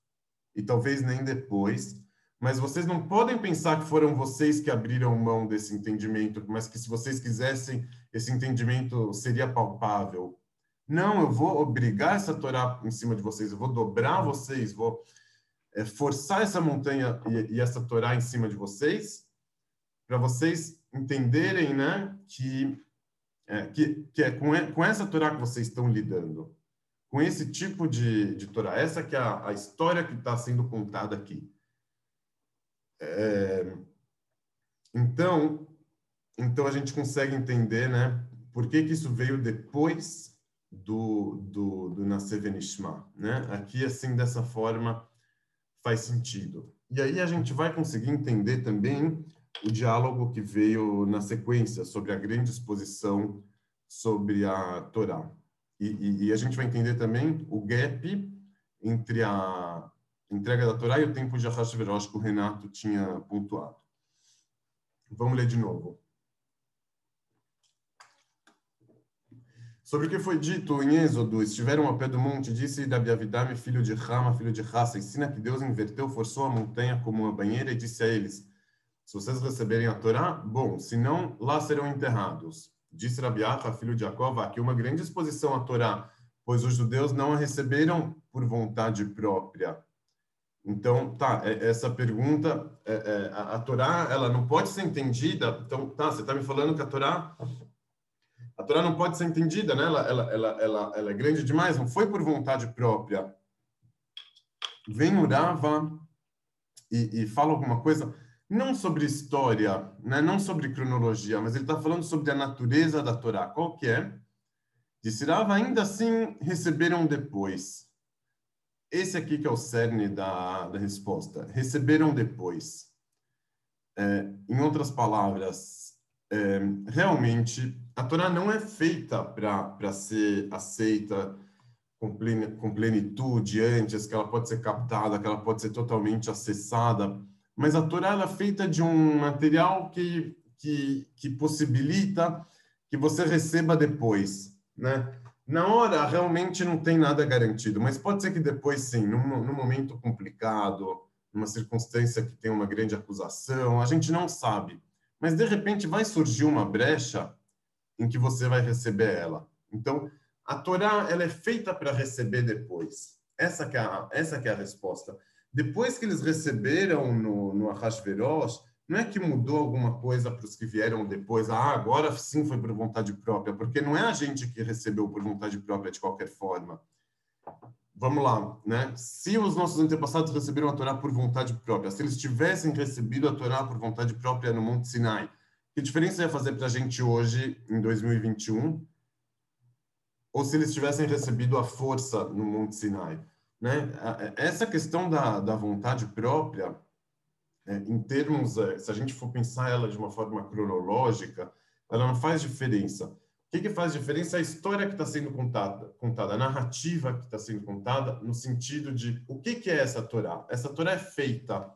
e talvez nem depois, mas vocês não podem pensar que foram vocês que abriram mão desse entendimento, mas que se vocês quisessem, esse entendimento seria palpável. Não, eu vou obrigar essa Torá em cima de vocês, eu vou dobrar vocês, vou é, forçar essa montanha e, e, essa Torá em cima de vocês, para vocês entenderem né, que, é, que, que é com, com essa Torá que vocês estão lidando, com esse tipo de, de Torá, essa que é a, a história que está sendo contada aqui. É, então, então a gente consegue entender, né, por que, que isso veio depois do, do, do Nascer Venishma, né? Aqui, assim, dessa forma, faz sentido. E aí a gente vai conseguir entender também o diálogo que veio na sequência sobre a grande exposição sobre a Torá. E, e, e a gente vai entender também o gap entre a, entrega da Torá e o tempo de Ahasverosh que o Renato tinha pontuado. Vamos ler de novo. Sobre o que foi dito em Êxodo, estiveram ao pé do monte, disse Davi Avidame, filho de Rama, filho de Raça, ensina que Deus inverteu, forçou a montanha como uma banheira e disse a eles, se vocês receberem a Torá, bom, se não, lá serão enterrados. Disse Rabiacha, filho de Jacó, aqui uma grande exposição à Torá, pois os judeus não a receberam por vontade própria, então, tá, é, essa pergunta, é, é, a, Torá, ela não pode ser entendida, então, tá, você está me falando que a Torá, a Torá não pode ser entendida, né? Ela, ela, ela, ela, ela é grande demais, não foi por vontade própria. Vem o Rava e, e fala alguma coisa, não sobre história, né? não sobre cronologia, mas ele está falando sobre a natureza da Torá. Qual que é? Disse ainda assim receberam depois esse aqui que é o cerne da, da resposta. Receberam depois. É, em outras palavras, é, realmente a Torá não é feita para ser aceita com, com plenitude antes, que ela pode ser captada, que ela pode ser totalmente acessada, mas a Torá é feita de um material que, que, que possibilita que você receba depois, né? Na hora, realmente não tem nada garantido, mas pode ser que depois, sim, num, num momento complicado, numa circunstância que tem uma grande acusação, a gente não sabe. Mas, de repente, vai surgir uma brecha em que você vai receber ela. Então, a Torá ela é feita para receber depois. Essa que é a, essa que é a resposta. Depois que eles receberam no, no Ahasverosh, não é que mudou alguma coisa para os que vieram depois, ah, agora sim foi por vontade própria, porque não é a gente que recebeu por vontade própria de qualquer forma. Vamos lá, né? Se os nossos antepassados receberam a Torá por vontade própria, se eles tivessem recebido a Torá por vontade própria no Monte Sinai, que diferença ia fazer para a gente hoje, em 2021? Ou se eles tivessem recebido a força no Monte Sinai? Né? Essa questão da, da vontade própria é, em termos, é, se a gente for pensar ela de uma forma cronológica, ela não faz diferença. O que, que faz diferença é a história que está sendo contada, contada, a narrativa que está sendo contada, no sentido de o que, que é essa Torá? Essa Torá é feita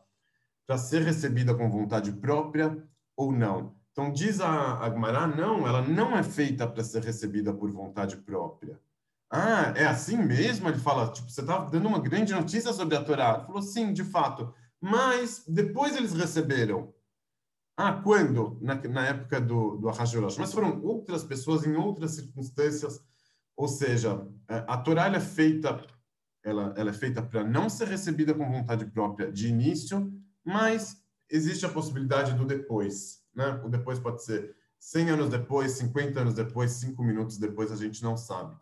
para ser recebida com vontade própria ou não? Então, diz a Agmará, não, ela não é feita para ser recebida por vontade própria. Ah, é assim mesmo? Ele fala, tipo, você estava dando uma grande notícia sobre a Torá. Ele falou, sim, de fato mas depois eles receberam. Ah, quando? Na, na época do, do Ahasverosh. Mas foram outras pessoas em outras circunstâncias. Ou seja, a Torá é feita ela, ela é feita para não ser recebida com vontade própria de início, mas existe a possibilidade do depois. Né? O depois pode ser 100 anos depois, 50 anos depois, 5 minutos depois, a gente não sabe.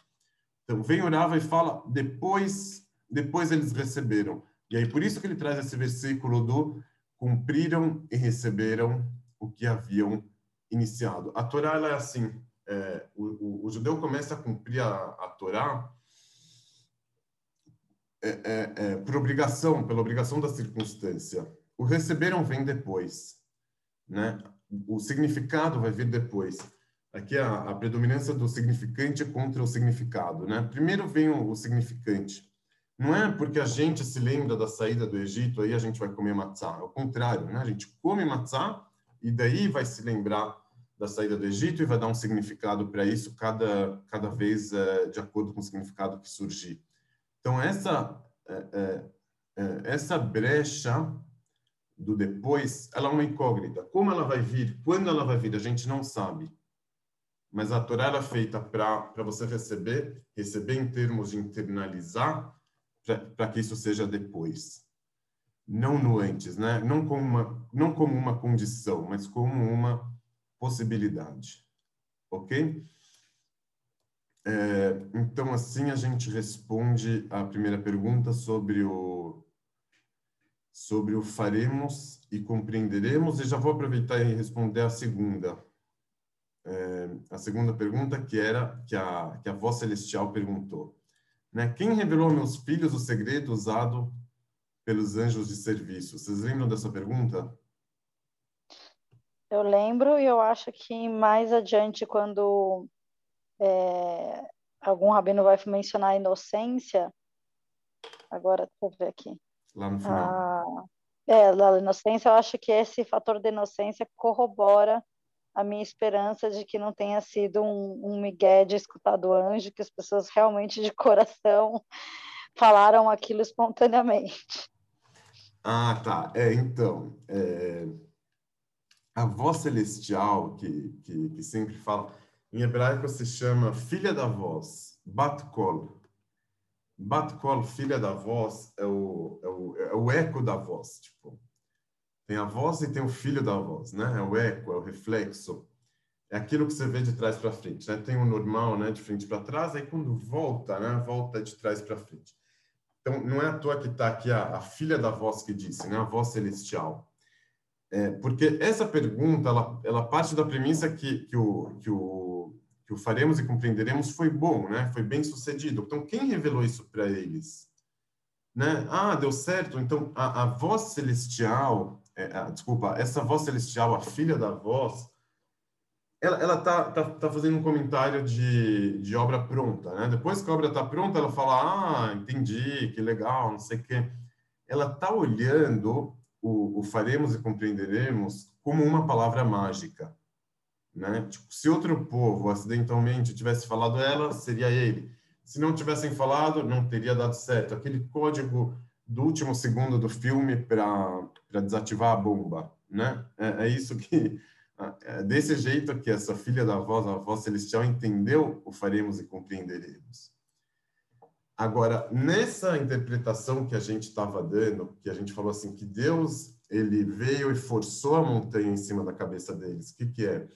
Então, vem Urava e fala, depois, depois eles receberam. E aí, por isso que ele traz esse versículo do cumpriram e receberam o que haviam iniciado. A Torá, ela é assim, é, o, o, o, judeu começa a cumprir a, a Torá é, é, é, por obrigação, pela obrigação da circunstância. O receberam vem depois, né? O significado vai vir depois. Aqui é a, a predominância do significante contra o significado, né? Primeiro vem o, o significante. Não é porque a gente se lembra da saída do Egito, aí a gente vai comer matzá. É o contrário, né? A gente come matzá e daí vai se lembrar da saída do Egito e vai dar um significado para isso cada, cada vez é, de acordo com o significado que surgir. Então, essa, é, é, essa brecha do depois, ela é uma incógnita. Como ela vai vir, quando ela vai vir, a gente não sabe. Mas a Torá era feita para você receber, receber em termos de internalizar para que isso seja depois. Não no antes, né? Não como uma, não como uma condição, mas como uma possibilidade. Ok? É, então, assim a gente responde a primeira pergunta sobre o sobre o faremos e compreenderemos, e já vou aproveitar e responder a segunda. É, a segunda pergunta que era que a, que a voz celestial perguntou. Né? Quem revelou a meus filhos o segredo usado pelos anjos de serviço? Vocês lembram dessa pergunta? Eu lembro e eu acho que mais adiante, quando é, algum rabino vai mencionar a inocência, agora, deixa eu ver aqui. Lá no final. Ah, é, da inocência, eu acho que esse fator de inocência corrobora a minha esperança de que não tenha sido um, um migué de escutar do anjo, que as pessoas realmente de coração falaram aquilo espontaneamente. Ah, tá. É, então, é... a voz celestial que, que, que, sempre fala, em hebraico se chama filha da voz, Bat-Kol. Bat-Kol, filha da voz, é o, é, o, é o eco da voz, tipo, tem a voz e tem o filho da voz, né? É o eco, é o reflexo. É aquilo que você vê de trás para frente, né? Tem o normal, né? De frente para trás, aí quando volta, né? Volta de trás para frente. Então, não é à toa que está aqui a, a, filha da voz que disse, né? A voz celestial. É, porque essa pergunta, ela, ela parte da premissa que, que, o, que, o, que o faremos e compreenderemos foi bom, né? Foi bem sucedido. Então, quem revelou isso para eles? Né? Ah, deu certo. Então, a, a voz celestial, é, a, desculpa, essa voz celestial, a filha da voz, ela, ela tá, tá, tá fazendo um comentário de, de obra pronta, né? Depois que a obra tá pronta, ela fala, ah, entendi, que legal, não sei o quê. Ela tá olhando o, o faremos e compreenderemos como uma palavra mágica, né? Tipo, se outro povo acidentalmente tivesse falado ela, seria ele. Se não tivessem falado, não teria dado certo. Aquele código do último segundo do filme para desativar a bomba, né? É, é isso que é desse jeito que essa filha da voz, a voz celestial, entendeu o faremos e compreenderemos. Agora, nessa interpretação que a gente estava dando, que a gente falou assim, que Deus ele veio e forçou a montanha em cima da cabeça deles. O que, que é?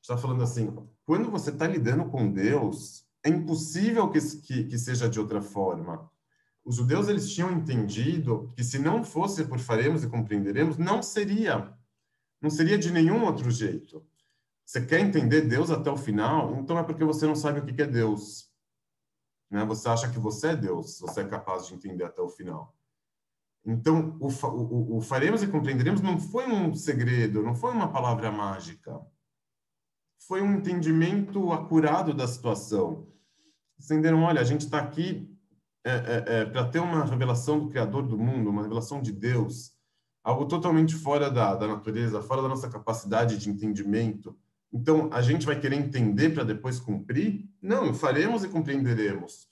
está falando assim, quando você está lidando com Deus, é impossível que, que, que seja de outra forma. Os judeus eles tinham entendido que se não fosse por faremos e compreenderemos, não seria não seria de nenhum outro jeito. Você quer entender Deus até o final? Então é porque você não sabe o que é Deus. Né? Você acha que você é Deus, você é capaz de entender até o final. Então, o, o, o faremos e compreenderemos não foi um segredo, não foi uma palavra mágica. Foi um entendimento acurado da situação. Entenderam? Olha, a gente está aqui é, é, é, para ter uma revelação do Criador do mundo, uma revelação de Deus algo totalmente fora da, da natureza, fora da nossa capacidade de entendimento. Então, a gente vai querer entender para depois cumprir? Não, faremos e compreenderemos.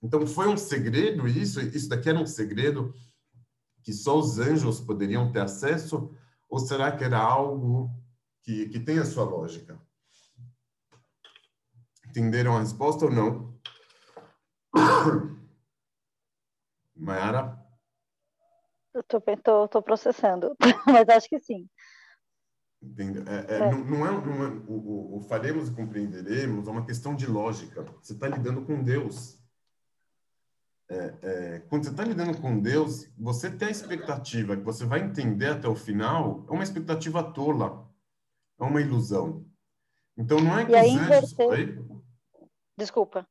Então, foi um segredo isso? Isso daqui era um segredo que só os anjos poderiam ter acesso? Ou será que era algo que, que tem a sua lógica? Entenderam a resposta ou não? Mayara? Eu tô, tô, tô processando, mas acho que sim. É, é, é. Não, não, é, não é o, o, faremos e compreenderemos é uma questão de lógica. Você está lidando com Deus. É, é, quando você está lidando com Deus, você tem a expectativa que você vai entender até o final, é uma expectativa tola, é uma ilusão. Então não é que e aí, anjos... inverter... Desculpa.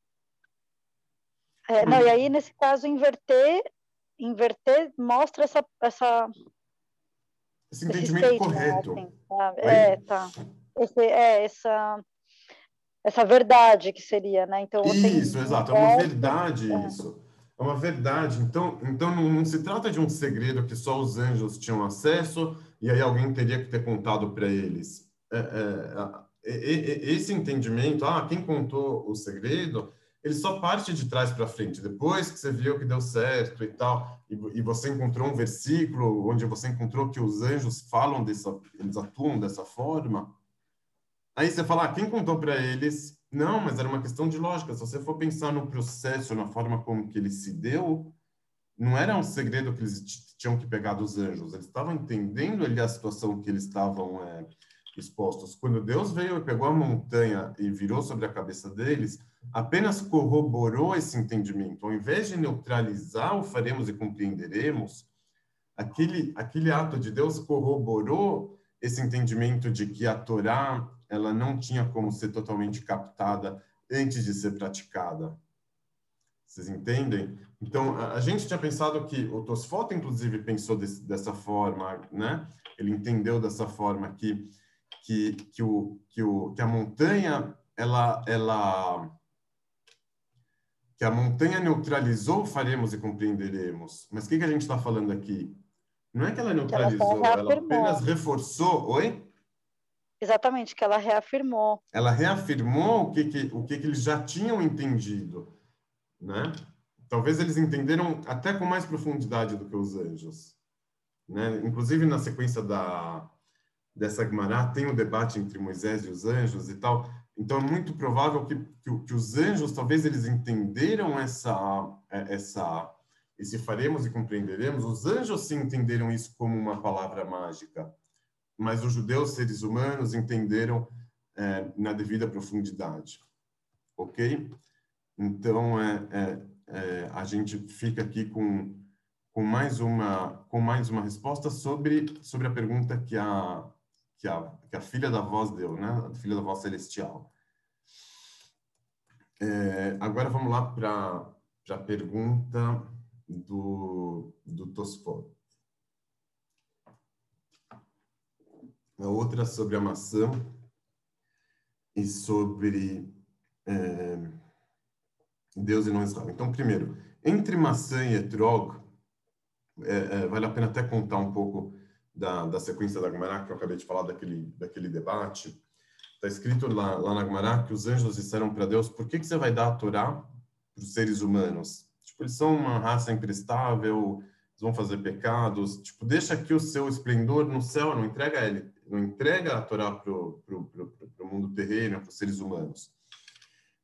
É, não, e aí, nesse caso, inverter inverter mostra essa, essa esse entendimento esse correto. Né, assim, é, tá. Esse, é, essa, essa verdade que seria, né? Então, isso, exato. É uma verdade é. isso. É uma verdade. Então, então não, não, se trata de um segredo que só os anjos tinham acesso e aí alguém teria que ter contado para eles. É, é, é esse entendimento, ah, quem contou o segredo, ele só parte de trás para frente. Depois que você viu que deu certo e tal, e, e, você encontrou um versículo onde você encontrou que os anjos falam dessa, eles atuam dessa forma, aí você fala, ah, quem contou para eles? Não, mas era uma questão de lógica. Se você for pensar no processo, na forma como que ele se deu, não era um segredo que eles tinham que pegar dos anjos. Eles estavam entendendo ali a situação que eles estavam é, expostos. Quando Deus veio e pegou a montanha e virou sobre a cabeça deles, apenas corroborou esse entendimento. Ao invés de neutralizar o faremos e compreenderemos, aquele, aquele ato de Deus corroborou esse entendimento de que a Torá ela não tinha como ser totalmente captada antes de ser praticada. Vocês entendem? Então, a, gente tinha pensado que o Tosfot, inclusive, pensou desse, dessa forma, né? Ele entendeu dessa forma que que, que, o, que, o, que a montanha ela, ela que a montanha neutralizou, faremos e compreenderemos. Mas o que, que a gente está falando aqui? Não é que ela neutralizou, ela, ela apenas reforçou. Oi? Exatamente, que ela reafirmou. Ela reafirmou o que, que, o que, que eles já tinham entendido. Né? Talvez eles entenderam até com mais profundidade do que os anjos. Né? Inclusive, na sequência da, dessa Gemara tem o um debate entre Moisés e os anjos e tal. Então é muito provável que, que, que, os anjos talvez eles entenderam essa é, essa esse faremos e compreenderemos. Os anjos sim entenderam isso como uma palavra mágica, mas os judeus seres humanos entenderam é, na devida profundidade, ok? Então é, é, é a gente fica aqui com com mais uma com mais uma resposta sobre sobre a pergunta que a que a, que a filha da voz deu, né? A filha da voz celestial. É, agora vamos lá para a pergunta do, do Tosfot. A outra sobre a maçã. e sobre é, Deus e não Israel. Então, primeiro, entre maçã e etrog, é, é, vale a pena até contar um pouco da, da sequência da Gemara, que eu acabei de falar daquele, daquele debate. Está escrito lá, lá na Gemara que os anjos disseram para Deus, por que, que você vai dar a Torá para os seres humanos? Tipo, eles são uma raça imprestável, eles vão fazer pecados. Tipo, deixa aqui o seu esplendor no céu, não entrega ele, não entrega a Torá para o mundo terreno, para os seres humanos.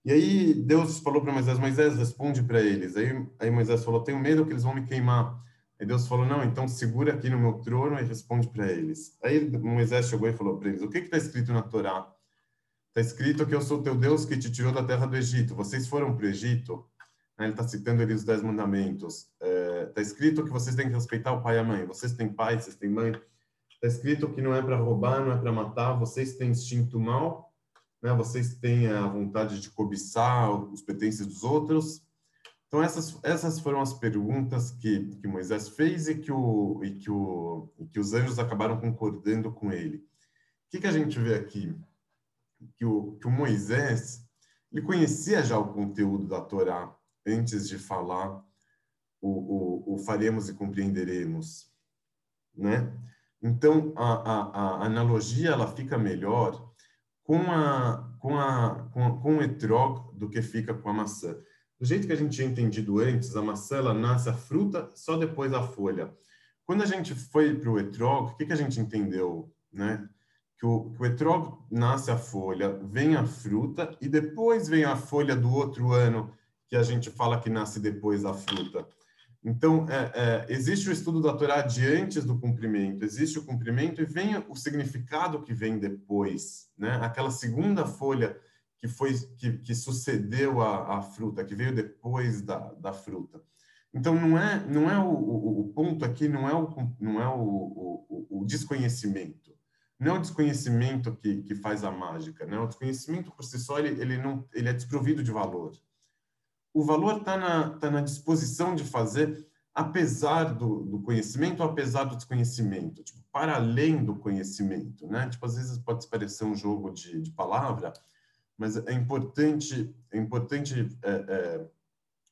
E aí Deus falou para Moisés, Moisés, responde para eles. Aí, aí Moisés falou, tenho medo que eles vão me queimar. Aí Deus falou, não, então segura aqui no meu trono e responde para eles. Aí Moisés chegou e falou para eles, o que está escrito na Torá? Está escrito que eu sou teu Deus que te tirou da terra do Egito. Vocês foram para o Egito? Ele está citando ali os dez mandamentos. Está é, escrito que vocês têm que respeitar o pai e a mãe. Vocês têm pai, vocês têm mãe. Está escrito que não é para roubar, não é para matar. Vocês têm instinto mal né? Vocês têm a vontade de cobiçar os pertences dos outros. Então essas essas foram as perguntas que, que Moisés fez e que o e que o e que os anjos acabaram concordando com ele. O que, que a gente vê aqui? Que o, que o Moisés ele conhecia já o conteúdo da Torá antes de falar o, o, o faremos e compreenderemos, né? Então a, a, a analogia ela fica melhor com, a, com, a, com, com o etrog do que fica com a maçã. Do jeito que a gente tinha entendido antes, a maçã ela nasce a fruta, só depois a folha. Quando a gente foi para o etrog, o que, que a gente entendeu? Né? Que o, que o etrog nasce a folha, vem a fruta e depois vem a folha do outro ano, que a gente fala que nasce depois a fruta. Então, é, é, existe o estudo da Torá de antes do cumprimento, existe o cumprimento e vem o significado que vem depois, né? Aquela segunda folha que foi que, que sucedeu a, fruta, que veio depois da, da fruta. Então, não é não é o, o, o ponto aqui, não é o não é o, o, o, desconhecimento, não é o desconhecimento que, que faz a mágica, né? O desconhecimento por si só ele, ele não ele é desprovido de valor o valor está na, tá na disposição de fazer, apesar do, do conhecimento, apesar do desconhecimento, tipo, para além do conhecimento, né? Tipo, às vezes pode parecer um jogo de, de palavra, mas é importante, é importante é, é,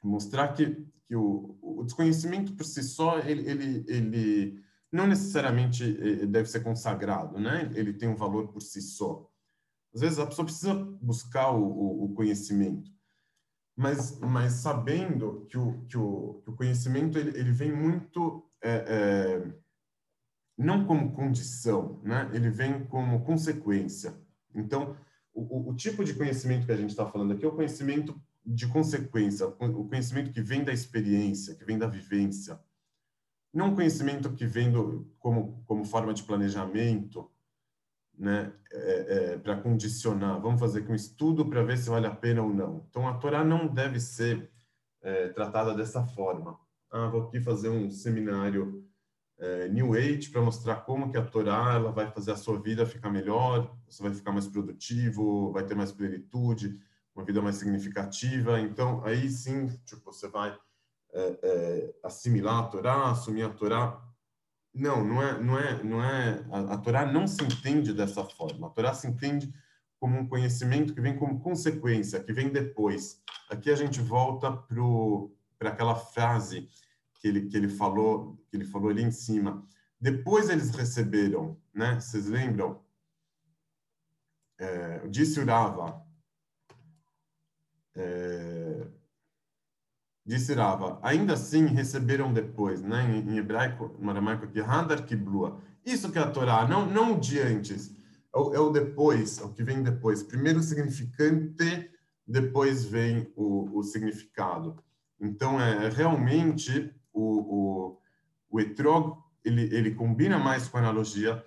mostrar que, que o, o, desconhecimento por si só, ele, ele, ele não necessariamente é, deve ser consagrado, né? Ele tem um valor por si só. Às vezes a pessoa precisa buscar o, o, o conhecimento mas, mas sabendo que o, que o, que o conhecimento ele, ele vem muito é, é, não como condição, né? Ele vem como consequência. Então, o, o tipo de conhecimento que a gente está falando aqui é o conhecimento de consequência, o conhecimento que vem da experiência, que vem da vivência, não um conhecimento que vem do, como como forma de planejamento, né, é, é, para condicionar. Vamos fazer um estudo para ver se vale a pena ou não. Então, a Torá não deve ser é, tratada dessa forma. Ah, vou aqui fazer um seminário é, New Age para mostrar como que a Torá ela vai fazer a sua vida ficar melhor, você vai ficar mais produtivo, vai ter mais plenitude, uma vida mais significativa. Então, aí sim, tipo, você vai é, é, assimilar a Torá, assumir a Torá não, não é, não é, não é. A, a Torá não se entende dessa forma. A Torá se entende como um conhecimento que vem como consequência, que vem depois. Aqui a gente volta para aquela frase que ele, que ele falou, que ele falou ali em cima. Depois eles receberam, né? Vocês lembram? É, disse Urava. É, Disse Rava, ainda assim receberam depois, né, em, em hebraico, no aramaico aqui, Hadar Kiblua. Isso que é a Torá, não, não o de antes, é o, é o depois, é o que vem depois. Primeiro o significante, depois vem o, o significado. Então, é, é realmente o, o, o etrog, ele, ele combina mais com a analogia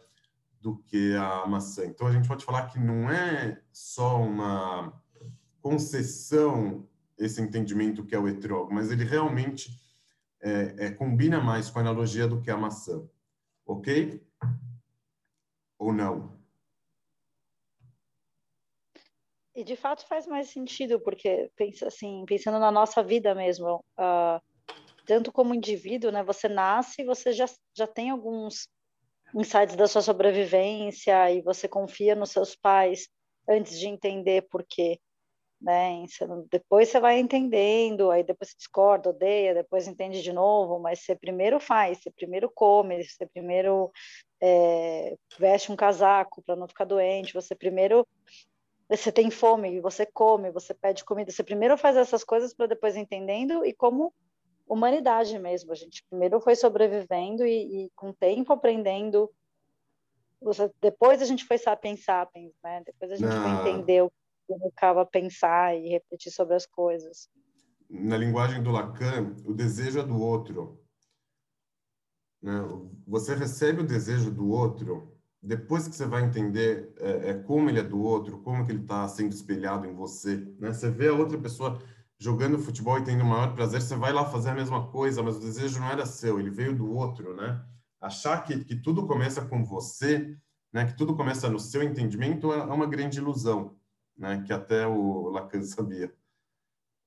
do que a maçã. Então, a gente pode falar que não é só uma concessão esse entendimento que é o etrog, mas ele realmente é, é, combina mais com a analogia do que a maçã. Ok? Ou não? E de fato faz mais sentido, porque pensa assim, pensando na nossa vida mesmo, uh, tanto como indivíduo, né? Você nasce, você já, já tem alguns insights da sua sobrevivência e você confia nos seus pais antes de entender por quê. Né? Depois você vai entendendo, aí depois você discorda, odeia, depois entende de novo, mas você primeiro faz, você primeiro come, você primeiro é, veste um casaco para não ficar doente, você primeiro você tem fome, você come, você pede comida, você primeiro faz essas coisas para depois entendendo e como humanidade mesmo, a gente primeiro foi sobrevivendo e, e com o tempo aprendendo depois a gente foi sapiens sapiens, né? Depois a gente foi entender o que significava pensar e refletir sobre as coisas. Na linguagem do Lacan, o desejo é do outro. Né? Você recebe o desejo do outro depois que você vai entender é, é como ele é do outro, como que ele está sendo espelhado em você. Né? Você vê a outra pessoa jogando futebol e tendo o maior prazer, você vai lá fazer a mesma coisa, mas o desejo não era seu, ele veio do outro, né? achar que, que tudo começa com você, né, que tudo começa no seu entendimento, é, é uma grande ilusão, né, que até o Lacan sabia.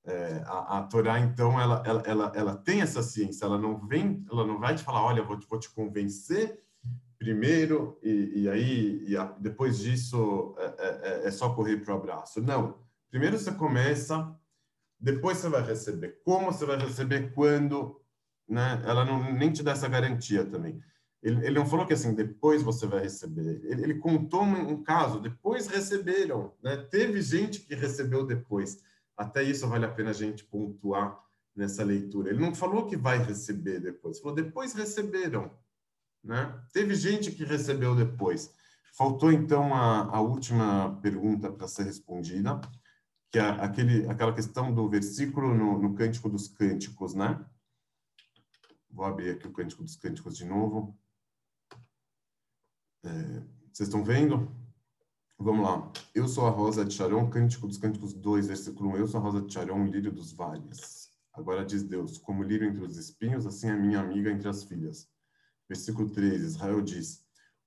É, a, a Torá, então, ela, ela, ela, ela tem essa ciência, ela não vem, ela não vai te falar, olha, vou te, vou te convencer primeiro e, e aí e a, depois disso é, é, é, é só correr para o abraço. Não, primeiro você começa, depois você vai receber. Como você vai receber, quando, né? Ela não nem te dá essa garantia também. Ele, ele não falou que assim depois você vai receber. Ele, ele contou um, um, caso. Depois receberam, né? Teve gente que recebeu depois. Até isso vale a pena a gente pontuar nessa leitura. Ele não falou que vai receber depois. Falou depois receberam, né? Teve gente que recebeu depois. Faltou então a, a última pergunta para ser respondida, que é aquele, aquela questão do versículo no, no Cântico dos Cânticos, né? Vou abrir aqui o Cântico dos Cânticos de novo. É, vocês estão vendo? Vamos lá. Eu sou a Rosa de Sharon, Cântico dos Cânticos 2, versículo 1. Eu sou a Rosa de Sharon, lírio dos vales. Agora diz Deus, como lírio entre os espinhos, assim é minha amiga entre as filhas. Versículo 3, Israel diz,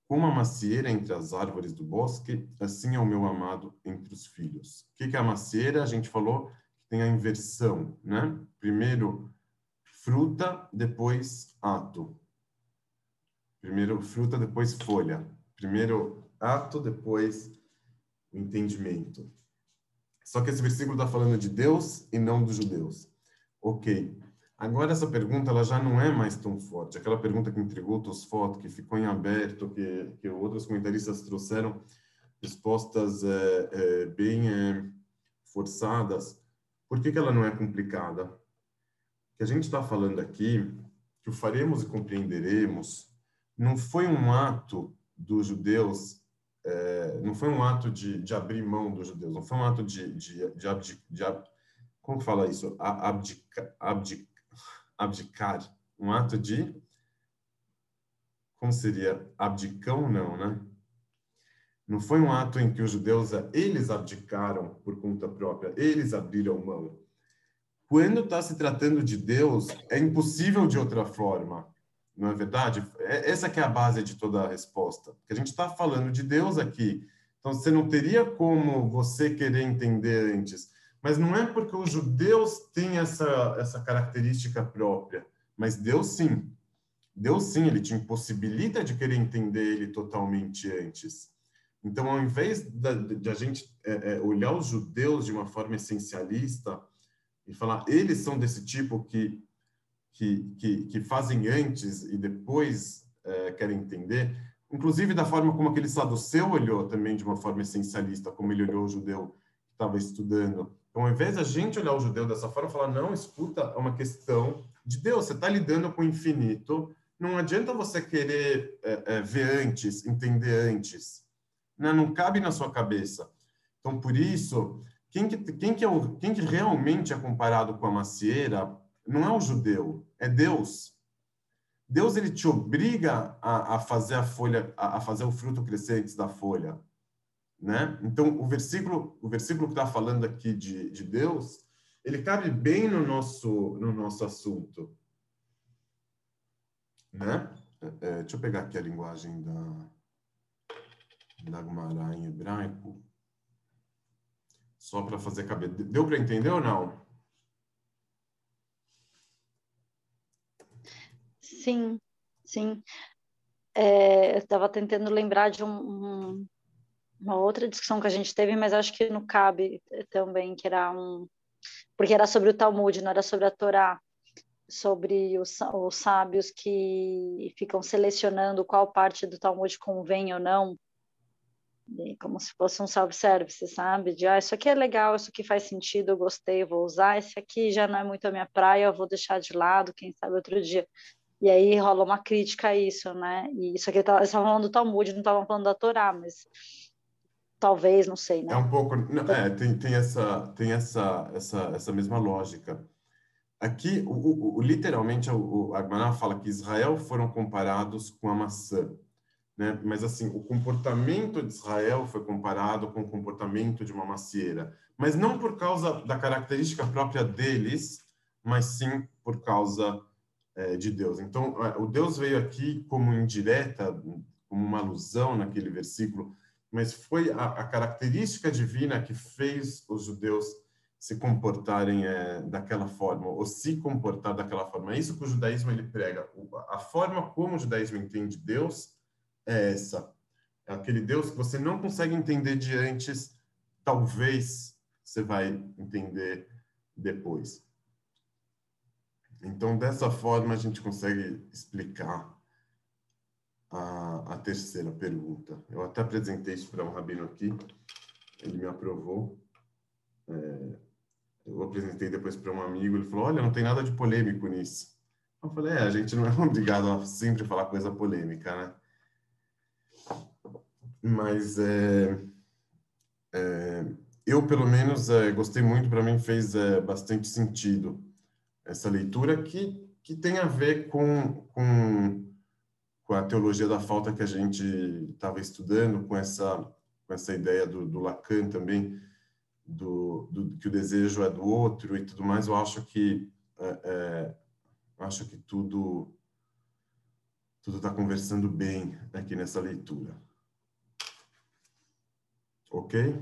como a macieira entre as árvores do bosque, assim é o meu amado entre os filhos. O que é a macieira? A gente falou que tem a inversão, né? Primeiro fruta, depois ato. Primeiro fruta, depois folha. Primeiro ato, depois o entendimento. Só que esse versículo está falando de Deus e não dos judeus. Ok. Agora essa pergunta ela já não é mais tão forte. Aquela pergunta que entregou Tosfot, que ficou em aberto, que, que outros comentaristas trouxeram respostas é, é, bem é, forçadas. Por que, que ela não é complicada? que a gente está falando aqui, que o faremos e compreenderemos, não foi um ato dos judeus, não foi um ato de, de, abrir mão dos judeus, não foi um ato de, de, de, de como fala isso? Abdica, abdic, abdicar, um ato de, como seria? Abdicão, não, né? Não foi um ato em que os judeus, eles abdicaram por conta própria, eles abriram mão quando está se tratando de Deus, é impossível de outra forma, não é verdade? É, essa que é a base de toda a resposta. Porque a gente está falando de Deus aqui, então você não teria como você querer entender antes. Mas não é porque os judeus têm essa, essa característica própria, mas Deus sim. Deus sim, ele te impossibilita de querer entender ele totalmente antes. Então, ao invés de, a gente é, é, olhar os judeus de uma forma essencialista, e falar, eles são desse tipo que, que, que, que fazem antes e depois é, querem entender, inclusive da forma como aquele saduceu olhou também de uma forma essencialista, como ele olhou o judeu que estava estudando. Então, ao invés da gente olhar o judeu dessa forma, falar, não, escuta, é uma questão de Deus, você está lidando com o infinito, não adianta você querer é, é, ver antes, entender antes. Né? Não cabe na sua cabeça. Então, por isso, quem que, quem, que é o, quem que realmente é comparado com a macieira não é o judeu, é Deus. Deus ele te obriga a, a fazer a folha, a, a, fazer o fruto crescer antes da folha, né? Então o versículo, o versículo que está falando aqui de, de Deus, ele cabe bem no nosso no nosso assunto, né? É, é deixa eu pegar aqui a linguagem da da Gemara em hebraico só para fazer caber. Deu para entender ou não? Sim, sim. É, eu estava tentando lembrar de um, um, uma outra discussão que a gente teve, mas acho que não cabe também, que era um. Porque era sobre o Talmud, não era sobre a Torá, sobre os, os sábios que ficam selecionando qual parte do Talmud convém ou não, como se fosse um self-service, sabe? De, ah, isso aqui é legal, isso aqui faz sentido, eu gostei, vou usar, esse aqui já não é muito a minha praia, eu vou deixar de lado, quem sabe outro dia. E aí rola uma crítica a isso, né? E isso aqui tá, eles falando do Talmud, não estavam falando da Torá, mas talvez, não sei, né? É um pouco, não, é, tem, tem essa tem essa essa essa mesma lógica. Aqui, o, o, o literalmente, o, o Agmaná fala que Israel foram comparados com a maçã, né? Mas assim, o comportamento de Israel foi comparado com o comportamento de uma macieira, mas não por causa da característica própria deles, mas sim por causa é, de Deus. Então, é, o Deus veio aqui como indireta, como uma alusão naquele versículo, mas foi a, a característica divina que fez os judeus se comportarem é, daquela forma, ou se comportar daquela forma. É isso que o judaísmo ele prega. A forma como o judaísmo entende Deus é essa. É aquele Deus que você não consegue entender de antes, talvez você vai entender depois. Então, dessa forma, a gente consegue explicar a, a terceira pergunta. Eu até apresentei isso para um rabino aqui, ele me aprovou. É, eu apresentei depois para um amigo, ele falou: Olha, não tem nada de polêmico nisso. Eu falei: É, a gente não é obrigado a sempre falar coisa polêmica, né? Mas é, é, eu, pelo menos, é, gostei muito, para mim fez é, bastante sentido essa leitura que, que tem a ver com, com, com a teologia da falta que a gente estava estudando, com essa, com essa ideia do, do Lacan também, do, do, que o desejo é do outro e tudo mais. Eu acho que é, é, acho que tudo tudo está conversando bem aqui nessa leitura. Ok?